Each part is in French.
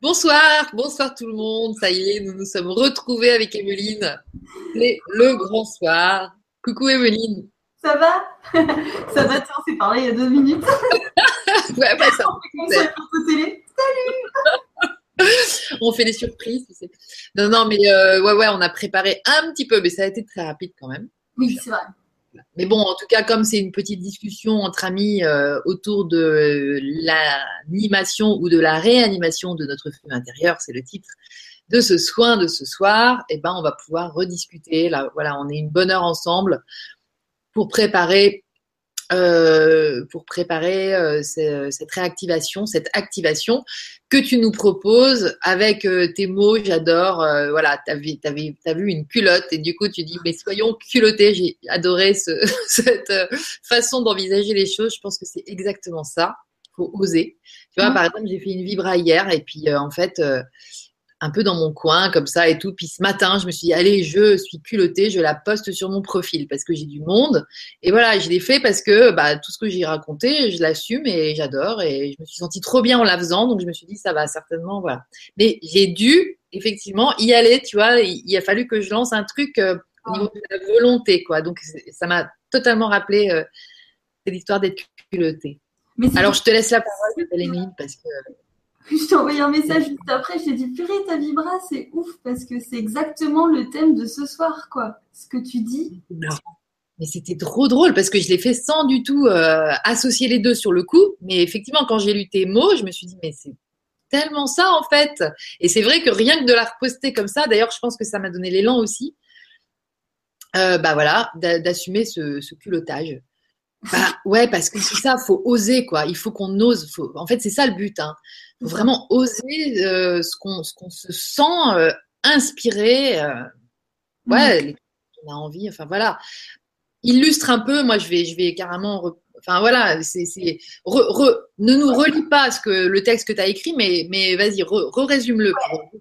Bonsoir, bonsoir tout le monde. Ça y est, nous nous sommes retrouvés avec Emeline. C'est le grand soir. Coucou Emeline. Ça va? Ça va, on s'est parlé il y a deux minutes. ouais, bah, ça. On fait télé. Salut On fait des surprises, tu sais. Non, non, mais euh, ouais, ouais, on a préparé un petit peu, mais ça a été très rapide quand même. Oui, c'est vrai. Mais bon, en tout cas, comme c'est une petite discussion entre amis euh, autour de l'animation ou de la réanimation de notre flux intérieur, c'est le titre de ce soin de ce soir, eh ben, on va pouvoir rediscuter. Là, voilà, on est une bonne heure ensemble pour préparer euh, pour préparer euh, cette réactivation, cette activation que tu nous proposes avec euh, tes mots. J'adore. voilà, tu as, as, vu une culotte et du coup tu dis mais soyons culottés. J'ai adoré ce, cette façon d'envisager les choses. Je pense que c'est exactement ça. Faut oser. Tu vois, mmh. par exemple, j'ai fait une vibra hier et puis en fait un peu dans mon coin comme ça et tout. Puis ce matin, je me suis dit, allez, je suis culottée, je la poste sur mon profil parce que j'ai du monde. Et voilà, je l'ai fait parce que bah, tout ce que j'ai raconté, je l'assume et j'adore. Et je me suis sentie trop bien en la faisant. Donc je me suis dit, ça va certainement, voilà. Mais j'ai dû effectivement y aller, tu vois. Il, a fallu que je lance un truc euh, au niveau de la volonté, quoi. Donc ça m'a totalement rappelé euh, cette histoire d'être culottée. Alors je te laisse la parole, Émilie, parce que je t'ai envoyé un message juste après, je t'ai dit purée ta vibra, c'est ouf parce que c'est exactement le thème de ce soir, quoi. Ce que tu dis. Mais c'était trop drôle parce que je l'ai fait sans du tout euh, associer les deux sur le coup. Mais effectivement, quand j'ai lu tes mots, je me suis dit mais c'est tellement ça en fait. Et c'est vrai que rien que de la reposter comme ça, d'ailleurs, je pense que ça m'a donné l'élan aussi. Euh, bah voilà, d'assumer ce, ce culottage. Bah ouais, parce que c'est ça, faut oser quoi. Il faut qu'on ose. En fait, c'est ça le but. Hein faut vraiment oser euh, ce qu'on se sent euh, inspiré. Euh, ouais, on a envie. Enfin voilà. Illustre un peu. Moi, je vais, je vais carrément. Enfin voilà, c'est, ne nous relis pas ce que le texte que tu as écrit, mais, mais vas-y, re-résume-le.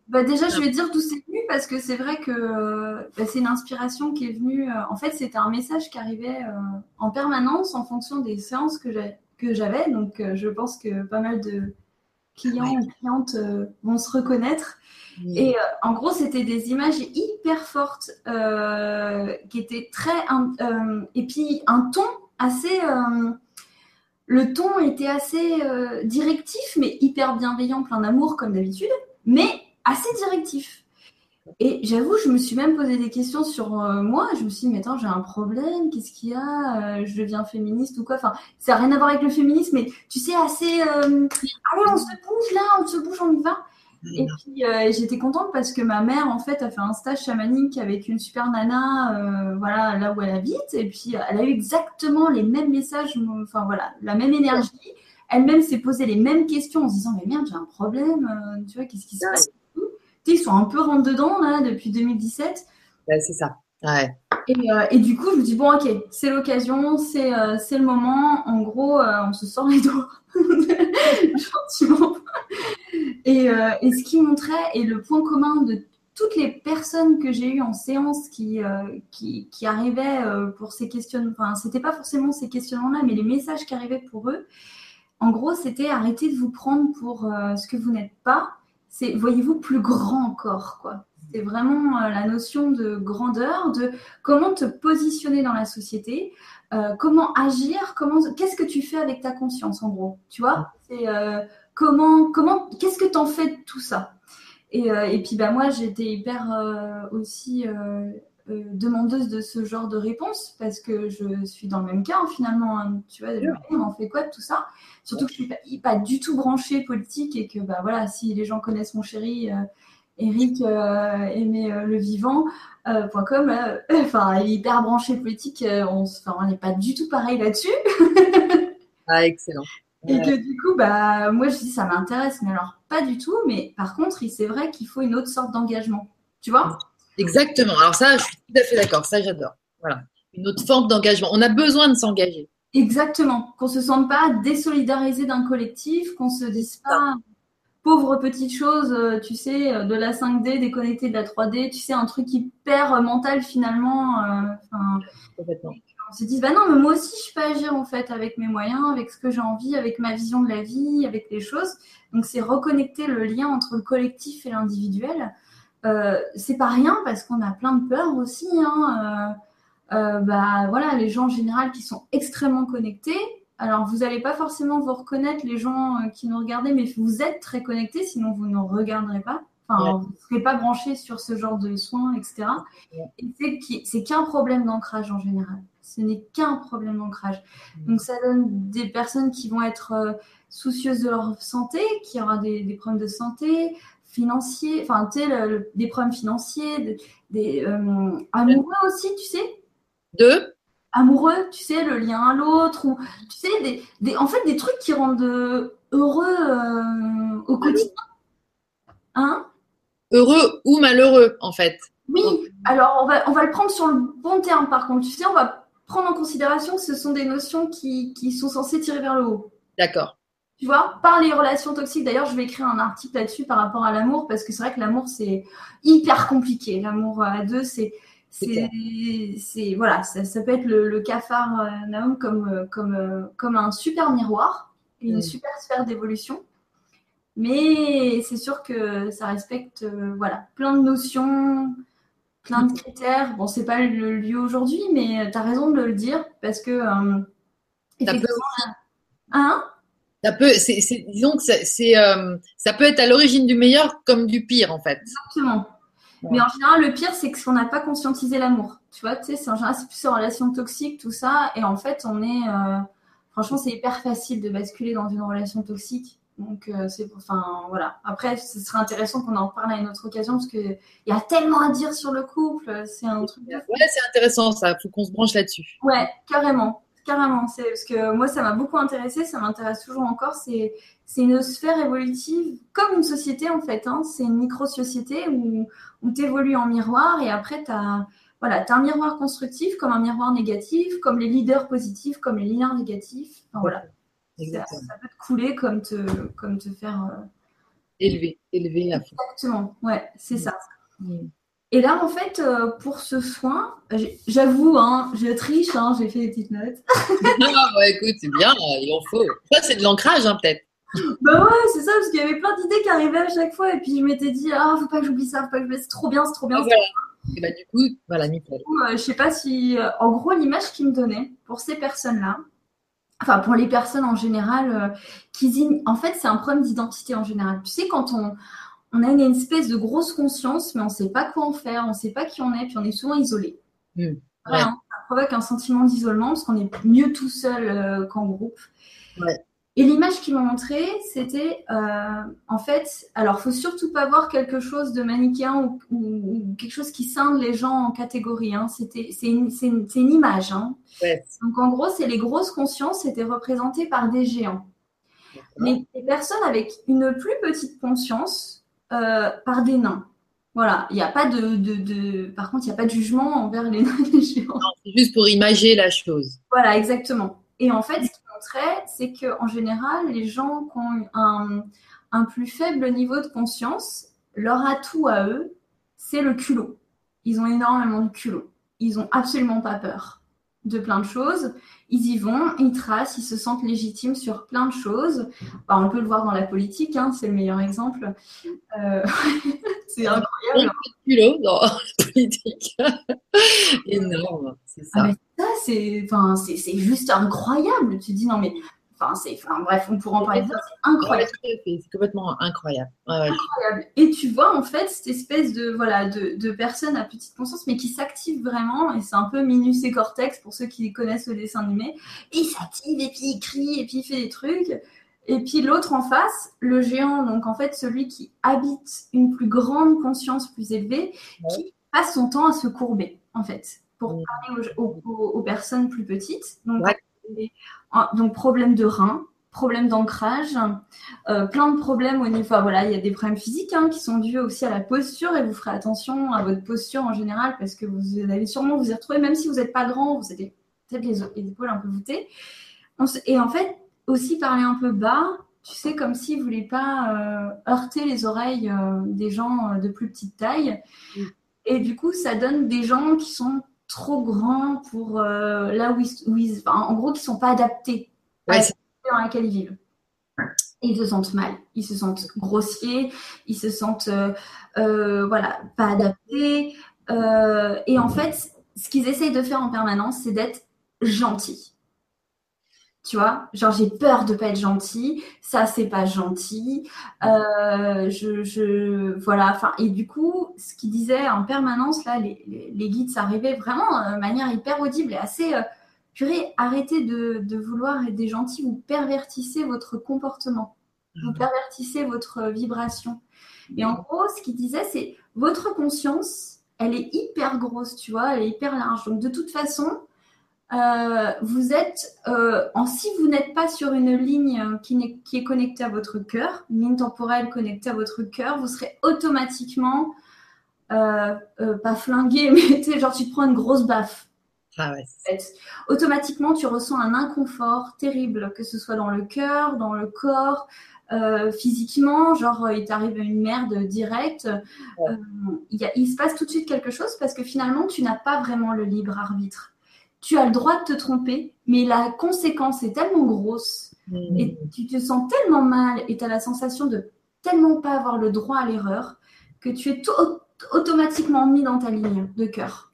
Bah déjà, je vais dire d'où c'est venu parce que c'est vrai que bah, c'est une inspiration qui est venue. en fait, c'était un message qui arrivait en permanence en fonction des séances que j'avais. Donc, je pense que pas mal de, clients ou clientes euh, vont se reconnaître. Et euh, en gros, c'était des images hyper fortes euh, qui étaient très. et puis un ton assez. le ton était assez directif, mais hyper bienveillant, plein d'amour comme d'habitude, mais assez directif. Et j'avoue, je me suis même posé des questions sur moi. Je me suis dit, mais attends, j'ai un problème, qu'est-ce qu'il y a Je deviens féministe ou quoi Enfin, ça n'a rien à voir avec le féminisme, mais tu sais, assez. allez, on se bouge là, on se bouge, on y va. Et puis j'étais contente parce que ma mère en fait a fait un stage chamanique avec une super nana, voilà là où elle habite, et puis elle a eu exactement les mêmes messages, enfin voilà, la même énergie. Elle-même s'est posé les mêmes questions en se disant mais merde j'ai un problème, tu vois qu'est-ce qui se passe? Ils sont un peu rentre dedans là depuis 2017. c'est ça. Ouais. Euh, et, du coup, je me dis, bon, ok, c'est l'occasion, c'est euh, le moment. En gros, euh, on se sort les doigts gentiment. Et, et, ce qui montrait, et le point commun de toutes les personnes que j'ai eues en séance qui, qui, qui, arrivaient pour ces questionnements, enfin, c'était pas forcément ces questionnements-là, mais les messages qui arrivaient pour eux, en gros, c'était arrêter de vous prendre pour ce que vous n'êtes pas c'est, voyez-vous, plus grand encore, quoi. C'est vraiment euh, la notion de grandeur, de comment te positionner dans la société, euh, comment agir, comment, qu'est-ce que tu fais avec ta conscience, en gros, tu vois? Euh, comment, comment, qu'est-ce que tu en fais de tout ça? Et, et, puis, bah, moi, j'étais hyper aussi demandeuse de ce genre de réponse parce que je suis dans le même cas, hein, finalement. Hein, tu vois, on en fait quoi de tout ça? Surtout que je suis pas, du tout branchée politique et que bah voilà, si les gens connaissent mon chéri euh, Eric euh, aimé euh, le vivant. .com, enfin, il est hyper branché politique, on n'est pas du tout pareil là-dessus. ah, excellent. Et que du coup, bah, moi je dis ça m'intéresse, mais alors pas du tout. Mais par contre, c'est vrai qu'il faut une autre sorte d'engagement. Tu vois? Exactement. Alors ça, je suis tout à fait d'accord. Ça, j'adore. Voilà. Une autre forme d'engagement. On a besoin de s'engager. Exactement. Qu'on se sente pas désolidarisé d'un collectif, qu'on se dise pas pauvre petite chose, euh, tu sais, euh, de la 5D, déconnecté de la 3D, tu sais, un truc hyper mental finalement. Euh, On se dit, bah non, mais moi aussi, je peux agir en fait avec mes moyens, avec ce que j'ai envie, avec ma vision de la vie, avec les choses. Donc, c'est reconnecter le lien entre le collectif et l'individuel. Euh, c'est pas rien parce qu'on a plein de peurs aussi. Hein. Euh, euh, bah voilà, les gens en général qui sont extrêmement connectés. Alors, vous n'allez pas forcément vous reconnaître les gens qui nous regardent, mais vous êtes très connectés, sinon vous ne regarderez pas. Enfin, vous ne serez pas branché sur ce genre de soins, etc. Et c'est qu'un problème d'ancrage en général. Ce n'est qu'un problème d'ancrage. Donc, ça donne des personnes qui vont être soucieuses de leur santé, qui aura des, des problèmes de santé, financiers, enfin, tu sais, des problèmes financiers, des, euh, amoureux aussi, tu sais. De? Amoureux, tu sais, le lien à l'autre, ou tu sais, des, des, en fait, des trucs qui rendent heureux euh, au quotidien. Hein? Heureux ou malheureux, en fait. Oui, alors on va, on va le prendre sur le bon terme, par contre. Tu sais, on va prendre en considération que ce sont des notions qui, qui sont censées tirer vers le haut. D'accord. Tu vois, par les relations toxiques. D'ailleurs, je vais écrire un article là-dessus par rapport à l'amour parce que c'est vrai que l'amour c'est hyper compliqué. L'amour à deux, c'est c'est voilà, ça, peut être le, cafard euh, Naum comme euh, comme euh, comme un super miroir, une mm. super sphère d'évolution. Mais c'est sûr que ça respecte voilà plein de notions, plein de critères. Bon, c'est pas le lieu aujourd'hui, mais tu as raison de le dire parce que effectivement, hein? Ça peut, c'est, disons que c'est, euh, ça peut être à l'origine du meilleur comme du pire en fait. Exactement. Mais en général, le pire, c'est qu'on n'a pas conscientisé l'amour. Tu vois, tu sais, c'est en général, c'est plus en relation toxique, tout ça. Et en fait, on est, euh, franchement, c'est hyper facile de basculer dans une relation toxique. Donc, euh, c'est, enfin, voilà. Après, ce serait intéressant qu'on en parle à une autre occasion parce qu'il y a tellement à dire sur le couple. C'est un truc. Ouais, c'est intéressant ça. Faut qu'on se branche là-dessus. Ouais, carrément. Carrément, c'est parce que moi ça m'a beaucoup intéressé, ça m'intéresse toujours encore. C'est c'est une sphère évolutive comme une société en fait. Hein. C'est une micro-société où, où tu évolues en miroir et après tu as, voilà, as un miroir constructif comme un miroir négatif, comme les leaders positifs, comme les leaders négatifs. Enfin, voilà. Ça, peut te couler comme te, comme te faire. Euh, élever, élever à fond. Exactement, ouais, c'est ça. Et là, en fait, euh, pour ce soin, j'avoue, hein, je triche, hein, j'ai fait des petites notes. ah, bah, écoute, c'est bien, il en faut. Ça, c'est de l'ancrage, hein, peut-être. Bah ouais, c'est ça, parce qu'il y avait plein d'idées qui arrivaient à chaque fois, et puis je m'étais dit, ah, faut pas que j'oublie ça, faut pas que j'oublie, c'est trop bien, c'est trop bien. Et bah, du coup, voilà, nickel. Euh, je sais pas si, euh, en gros, l'image qu'il me donnait pour ces personnes-là, enfin, pour les personnes en général, qui, en fait, c'est un problème d'identité en général. Tu sais, quand on, on a une espèce de grosse conscience, mais on ne sait pas quoi en faire, on ne sait pas qui on est, puis on est souvent isolé. Hmm. ça provoque un sentiment d'isolement parce qu'on est mieux tout seul euh, qu'en groupe. Et l'image qu'ils m'ont montrée, c'était euh, en fait, alors faut surtout pas voir quelque chose de manichéen ou, quelque chose qui scinde les gens en catégories. Hein. C'était, c'est une, une, image. Hein. Donc en gros, c'est les grosses consciences étaient représentées par des géants. Mais les personnes avec une plus petite conscience, euh, par des nains. Voilà, il n'y a pas de, de, Par contre, il n'y a pas de jugement envers les nains les géants. C'est juste pour imager la chose. Voilà, exactement. Et en fait, ce qui montrait, c'est qu'en général, les gens qui ont un, un plus faible niveau de conscience, leur atout à eux, c'est le culot. Ils ont énormément de culot. Ils n'ont absolument pas peur de plein de choses ils y vont, ils tracent, ils se sentent légitimes sur plein de choses. Bah, on peut le voir dans la politique, hein, c'est le meilleur exemple. Euh, c'est incroyable. culot dans la politique. Énorme, c'est ça. Ah, ça, c'est juste incroyable. Tu te dis, non, mais Enfin, c'est, enfin, bref, on pourra en parler. C'est incroyable. c'est complètement incroyable. incroyable. Et tu vois, en fait, cette espèce de, voilà, de, de personnes à petite conscience, mais qui s'activent vraiment. Et c'est un peu Minus et Cortex pour ceux qui connaissent le dessin animé. Et il s'active, et puis il crie, et puis il fait des trucs. Et puis l'autre en face, le géant, donc en fait, celui qui habite une plus grande conscience plus élevée, qui passe son temps à se courber, en fait, pour parler aux, aux, personnes plus petites. Donc, ah, donc problème de rein, problème d'ancrage, euh, plein de problèmes au niveau. Enfin, voilà, il y a des problèmes physiques hein, qui sont dus aussi à la posture et vous ferez attention à votre posture en général parce que vous allez sûrement vous y retrouver, même si vous n'êtes pas grand, vous avez peut-être les, épaules un peu voûtées. Et en fait, aussi parler un peu bas, tu sais, comme si vous ne voulez pas euh, heurter les oreilles euh, des gens de plus petite taille. Et du coup, ça donne des gens qui sont trop grands pour euh, là où ils, en gros, qui sont pas adaptés à la dans laquelle ils vivent. ils se sentent mal, ils se sentent grossiers, ils se sentent euh, euh, voilà pas adaptés. et en fait, ce qu'ils essayent de faire en permanence, c'est d'être gentils. Tu vois, genre j'ai peur de pas être gentil, ça c'est pas gentil. Euh, je, je, voilà, enfin et du coup, ce qu'il disait en permanence là, les, les, guides, ça arrivait vraiment euh, de manière hyper audible et assez euh, purée. Arrêtez de, de, vouloir être des gentils, vous pervertissez votre comportement, vous mmh. pervertissez votre vibration. Et en gros, ce qu'il disait, c'est votre conscience, elle est hyper grosse, tu vois, elle est hyper large. Donc de toute façon, euh, vous êtes, euh, en, si vous n'êtes pas sur une ligne qui, est, qui est connectée à votre cœur, une ligne temporelle connectée à votre cœur, vous serez automatiquement, euh, pas flingué, mais tu genre tu te prends une grosse baffe. Ah ouais. Automatiquement, tu ressens un inconfort terrible, que ce soit dans le cœur, dans le corps, physiquement, genre il t'arrive une merde directe, il, il, se passe tout de suite quelque chose parce que finalement tu n'as pas vraiment le libre arbitre tu as le droit de te tromper, mais la conséquence est tellement grosse mmh. et tu te sens tellement mal et tu as la sensation de tellement pas avoir le droit à l'erreur que tu es automatiquement mis dans ta ligne de cœur.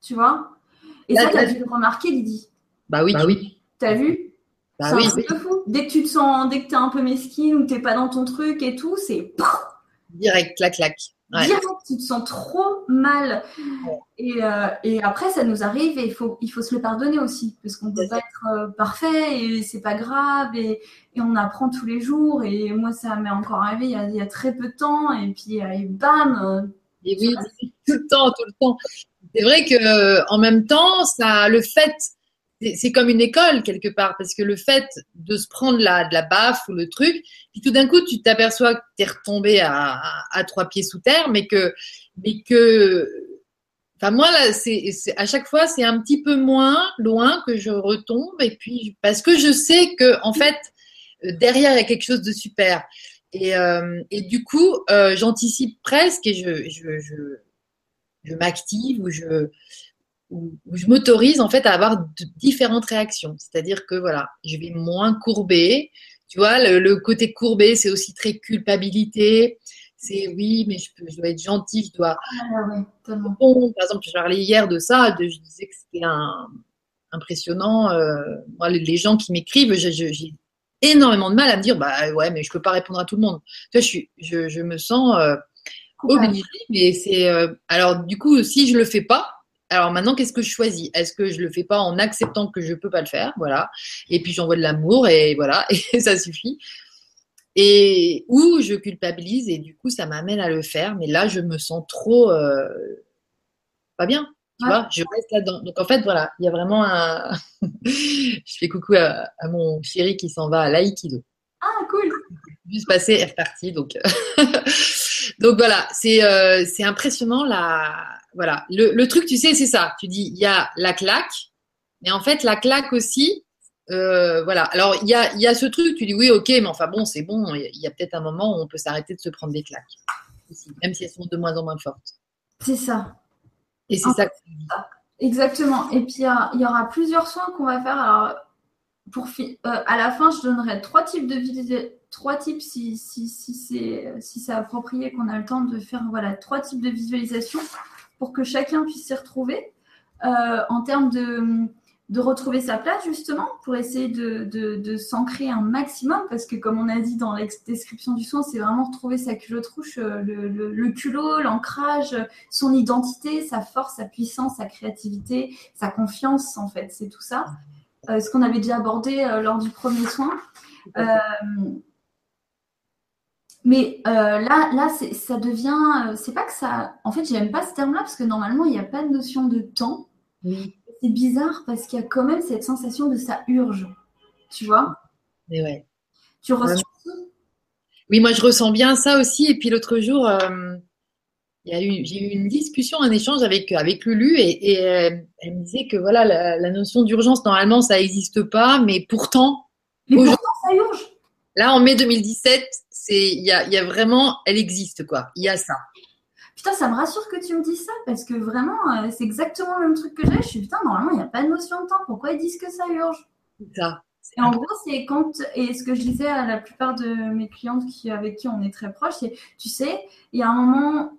Tu vois? Et ça, tu as dû le remarquer, Lydie. Bah oui. Bah oui. T'as vu? Bah oui. Un fou. Dès que tu te sens, dès que tu es un peu mesquine ou que tu pas dans ton truc et tout, c'est. Direct, clac, clac. Ouais. tu te sens trop mal. Euh, et, après, ça nous arrive et il faut, il faut se le pardonner aussi, parce qu'on ne peut pas être euh, parfait et c'est pas grave et, on apprend tous les jours. Et moi, ça m'est encore arrivé il y, a, très peu de temps et puis euh, bam. Et oui, tout le temps, tout le temps. C'est vrai que en même temps, ça, le fait c'est comme une école quelque part, parce que le fait de se prendre de la baffe ou le truc, puis tout d'un coup, tu t'aperçois que tu es retombé à, trois pieds sous terre, mais que, mais que, enfin moi là, à chaque fois c'est un petit peu moins loin que je retombe, et puis parce que je sais que en fait derrière il y a quelque chose de super, et, euh, du coup euh, j'anticipe presque et je, je m'active ou je où, je m'autorise en fait à avoir différentes réactions. C'est-à-dire que voilà, je vais moins courber. Tu vois, le, côté courbé, c'est aussi très culpabilité. C'est oui, mais je, dois être gentil, je dois. Ah, bon, par exemple, je parlais hier de ça, de, je disais que c'était un, impressionnant. Euh, moi, les, gens qui m'écrivent, j'ai énormément de mal à me dire, bah ouais, mais je peux pas répondre à tout le monde. Tu vois, je, suis, je, je me sens euh, obligée, mais c'est. Euh, alors, du coup, si je le fais pas, alors maintenant, qu'est-ce que je choisis? Est-ce que je le fais pas en acceptant que je peux pas le faire, voilà, et puis j'envoie de l'amour et voilà, et ça suffit. Et ou je culpabilise et du coup ça m'amène à le faire, mais là je me sens trop euh, pas bien, tu vois, je reste là-dedans. Donc en fait voilà, il y a vraiment un. je fais coucou à, mon chéri qui s'en va à l'aïkido. Ah cool. Juste passer est reparti donc. donc voilà, c'est euh, c'est impressionnant la voilà. Le, truc, tu sais, c'est ça. Tu dis, il y a la claque, mais en fait, la claque aussi, euh, voilà. Alors, il y a, y a ce truc, tu dis, oui, ok, mais enfin bon, c'est bon, il y a, peut-être un moment où on peut s'arrêter de se prendre des claques, même si elles sont de moins en moins fortes. C'est ça. Et c'est ça. Exactement. Et puis, il y, aura plusieurs soins qu'on va faire. Alors, pour euh, à la fin, je donnerai trois types de trois types si, si, si c'est si approprié qu'on a le temps de faire voilà trois types de visualisation pour que chacun puisse s'y retrouver euh, en termes de, de, retrouver sa place justement, pour essayer de, de, s'ancrer un maximum, parce que comme on a dit dans la description du soin, c'est vraiment retrouver sa culotte rouge, euh, le, le, culot, l'ancrage, son identité, sa force, sa puissance, sa créativité, sa confiance en fait, c'est tout ça. Euh, ce qu'on avait déjà abordé lors du premier soin. Mais euh, là, là, ça devient. Euh, c'est pas que ça. En fait, j'aime pas ce terme-là parce que normalement, il n'y a pas de notion de temps. C'est bizarre parce qu'il y a quand même cette sensation de ça urge. Tu vois Mais ouais. Tu ressens Oui, moi, je ressens bien ça aussi. Et puis l'autre jour, euh, j'ai eu une discussion, un échange avec, avec Lulu et, elle me disait que voilà, la, notion d'urgence, normalement, ça n'existe pas, mais pourtant. Mais pourtant, ça urge. Là, en mai 2017, il y a, vraiment, elle existe quoi. Il y a ça. putain, ça me rassure que tu me dises ça parce que vraiment, euh, c'est exactement le même truc que j'ai. Je suis putain, normalement, il n'y a pas de notion de temps. Pourquoi ils disent que ça urge? Ça. Et en gros, c'est quand, et ce que je disais à la plupart de mes clientes qui, avec qui on est très proches, c'est, tu sais, il y a un moment,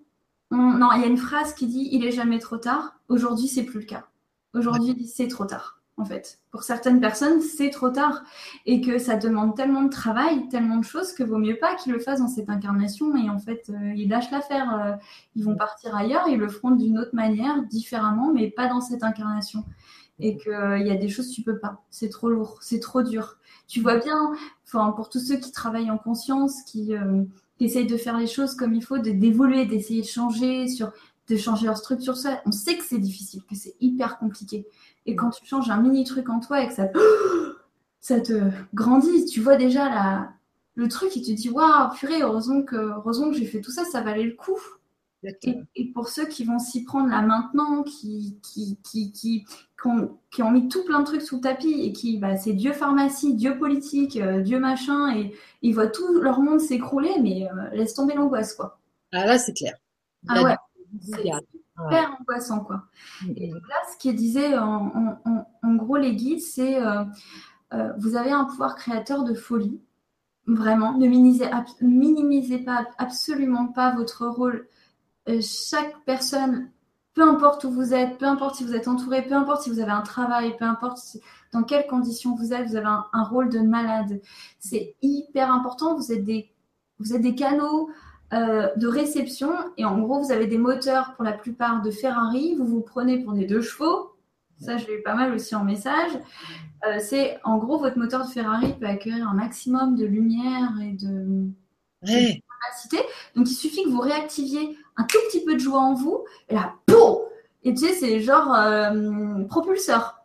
non, il y a une phrase qui dit, il est jamais trop tard. Aujourd'hui, c'est plus le cas. Aujourd'hui, c'est trop tard en fait. Pour certaines personnes, c'est trop tard et que ça demande tellement de travail, tellement de choses que vaut mieux pas qu'ils le fassent dans cette incarnation et en fait, euh, ils lâchent l'affaire. Euh, ils vont partir ailleurs, ils le feront d'une autre manière, différemment, mais pas dans cette incarnation. Et qu'il euh, y a des choses tu peux pas. C'est trop lourd, c'est trop dur. Tu vois bien, enfin, pour tous ceux qui travaillent en conscience, qui, qui essayent de faire les choses comme il faut, d'évoluer, d'essayer de changer sur de changer leur structure, ça, on sait que c'est difficile, que c'est hyper compliqué. Et quand tu changes un mini truc en toi et que ça, ça te grandit, tu vois déjà la, le truc et tu te dis waouh, purée, heureusement que, heureusement que j'ai fait tout ça, ça valait le coup. Et, pour ceux qui vont s'y prendre là maintenant, qui, qui, qui, qui, qui, ont, mis tout plein de trucs sous le tapis et qui, bah, c'est Dieu pharmacie, Dieu politique, euh, Dieu machin, et ils voient tout leur monde s'écrouler, mais euh, laisse tomber l'angoisse, quoi. Ah là, c'est clair. Ah ouais. C'est hyper angoissant, quoi. Mm, Et donc là, ce qui disait en, gros les guides, c'est euh, euh, vous avez un pouvoir créateur de folie. Vraiment, ne minimisez, minimisez pas absolument pas votre rôle. Euh, chaque personne, peu importe où vous êtes, peu importe si vous êtes entouré, peu importe si vous avez un travail, peu importe dans quelles conditions vous êtes, vous avez un, un rôle de malade. C'est hyper important. Vous êtes des, vous êtes des canaux euh, de réception. Et en gros, vous avez des moteurs pour la plupart de Ferrari. Vous vous prenez pour des deux chevaux. Ça, je l'ai eu pas mal aussi en message. Euh, c'est en gros, votre moteur de Ferrari peut accueillir un maximum de lumière et de, capacité. Donc, il suffit que vous réactiviez un tout petit peu de joie en vous. Et là, boum Et tu sais, c'est genre euh, propulseur.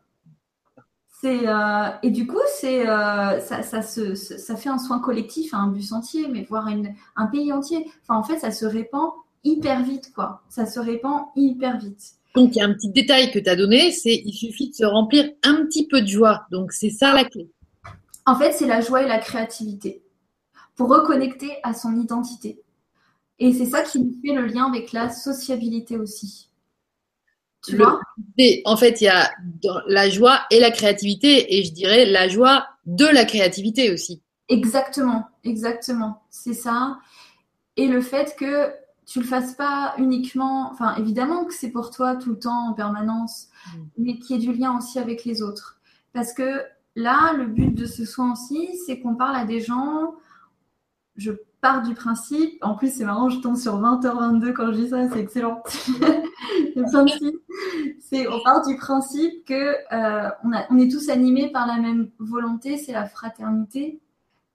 Euh, et du coup, c'est euh, ça, ça, ça fait un soin collectif à un bus entier, mais voire un pays entier. Enfin, en fait, ça se répand hyper vite, quoi. Ça se répand hyper vite. Donc, il y a un petit détail que tu as donné, c'est il suffit de se remplir un petit peu de joie. Donc, c'est ça la clé. En fait, c'est la joie et la créativité pour reconnecter à son identité. Et c'est ça qui nous fait le lien avec la sociabilité aussi en fait, il y a la joie et la créativité, et je dirais la joie de la créativité aussi. Exactement, exactement, c'est ça. Et le fait que tu le fasses pas uniquement, enfin évidemment que c'est pour toi tout le temps en permanence, mm. mais qu'il y ait du lien aussi avec les autres. Parce que là, le but de ce soin aussi, c'est qu'on parle à des gens. Je pars du principe, en plus c'est marrant, je tombe sur 20h22 quand je dis ça, c'est excellent. c'est, on part du principe que euh, on, on, est tous animés par la même volonté, c'est la fraternité,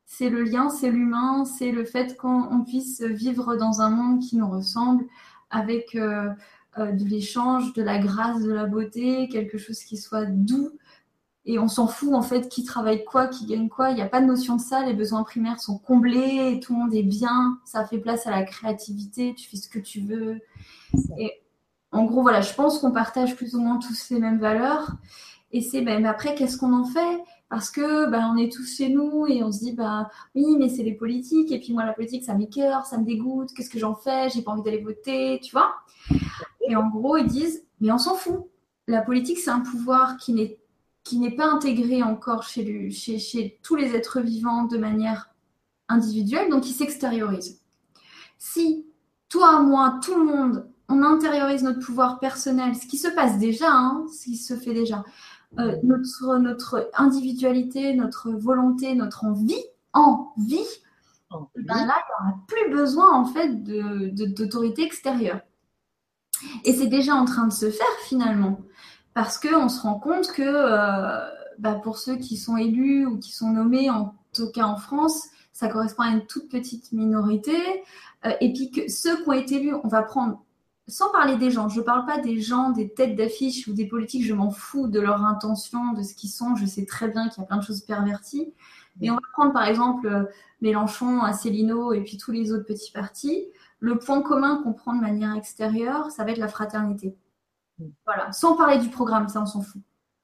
c'est le lien, c'est l'humain, c'est le fait qu'on puisse vivre dans un monde qui nous ressemble, avec euh, euh, de l'échange, de la grâce, de la beauté, quelque chose qui soit doux. Et on s'en fout en fait qui travaille quoi, qui gagne quoi. Il n'y a pas de notion de ça. Les besoins primaires sont comblés, tout le monde est bien. Ça fait place à la créativité. Tu fais ce que tu veux. Et en gros, voilà, je pense qu'on partage plus ou moins tous les mêmes valeurs. Et c'est, ben, après, qu'est-ce qu'on en fait? Parce que ben, on est tous chez nous et on se dit, bah oui, mais c'est les politiques. Et puis moi, la politique, ça m'écœure, ça me dégoûte. Qu'est-ce que j'en fais? J'ai pas envie d'aller voter, tu vois? Et en gros, ils disent, mais on s'en fout. La politique, c'est un pouvoir qui n'est qui n'est pas intégré encore chez, chez, chez tous les êtres vivants de manière individuelle, donc il s'extériorise. Si toi, moi, tout le monde, on intériorise notre pouvoir personnel, ce qui se passe déjà, hein, ce qui se fait déjà, euh, notre, notre individualité, notre volonté, notre envie, envie, ben là, il n'y aura plus besoin en fait d'autorité de, extérieure. Et c'est déjà en train de se faire finalement, parce qu'on se rend compte que euh, ben, pour ceux qui sont élus ou qui sont nommés, en tout cas en France, ça correspond à une toute petite minorité. Euh, et puis que ceux qui ont été élus, on va prendre sans parler des gens, je ne parle pas des gens, des têtes d'affiche ou des politiques, je m'en fous de leur intention, de ce qu'ils sont, je sais très bien qu'il y a plein de choses perverties. Mais on va prendre par exemple euh, Mélenchon, Asselineau et puis tous les autres petits partis. Le point commun qu'on prend de manière extérieure, ça va être la fraternité. Voilà, sans parler du programme, ça on s'en fout.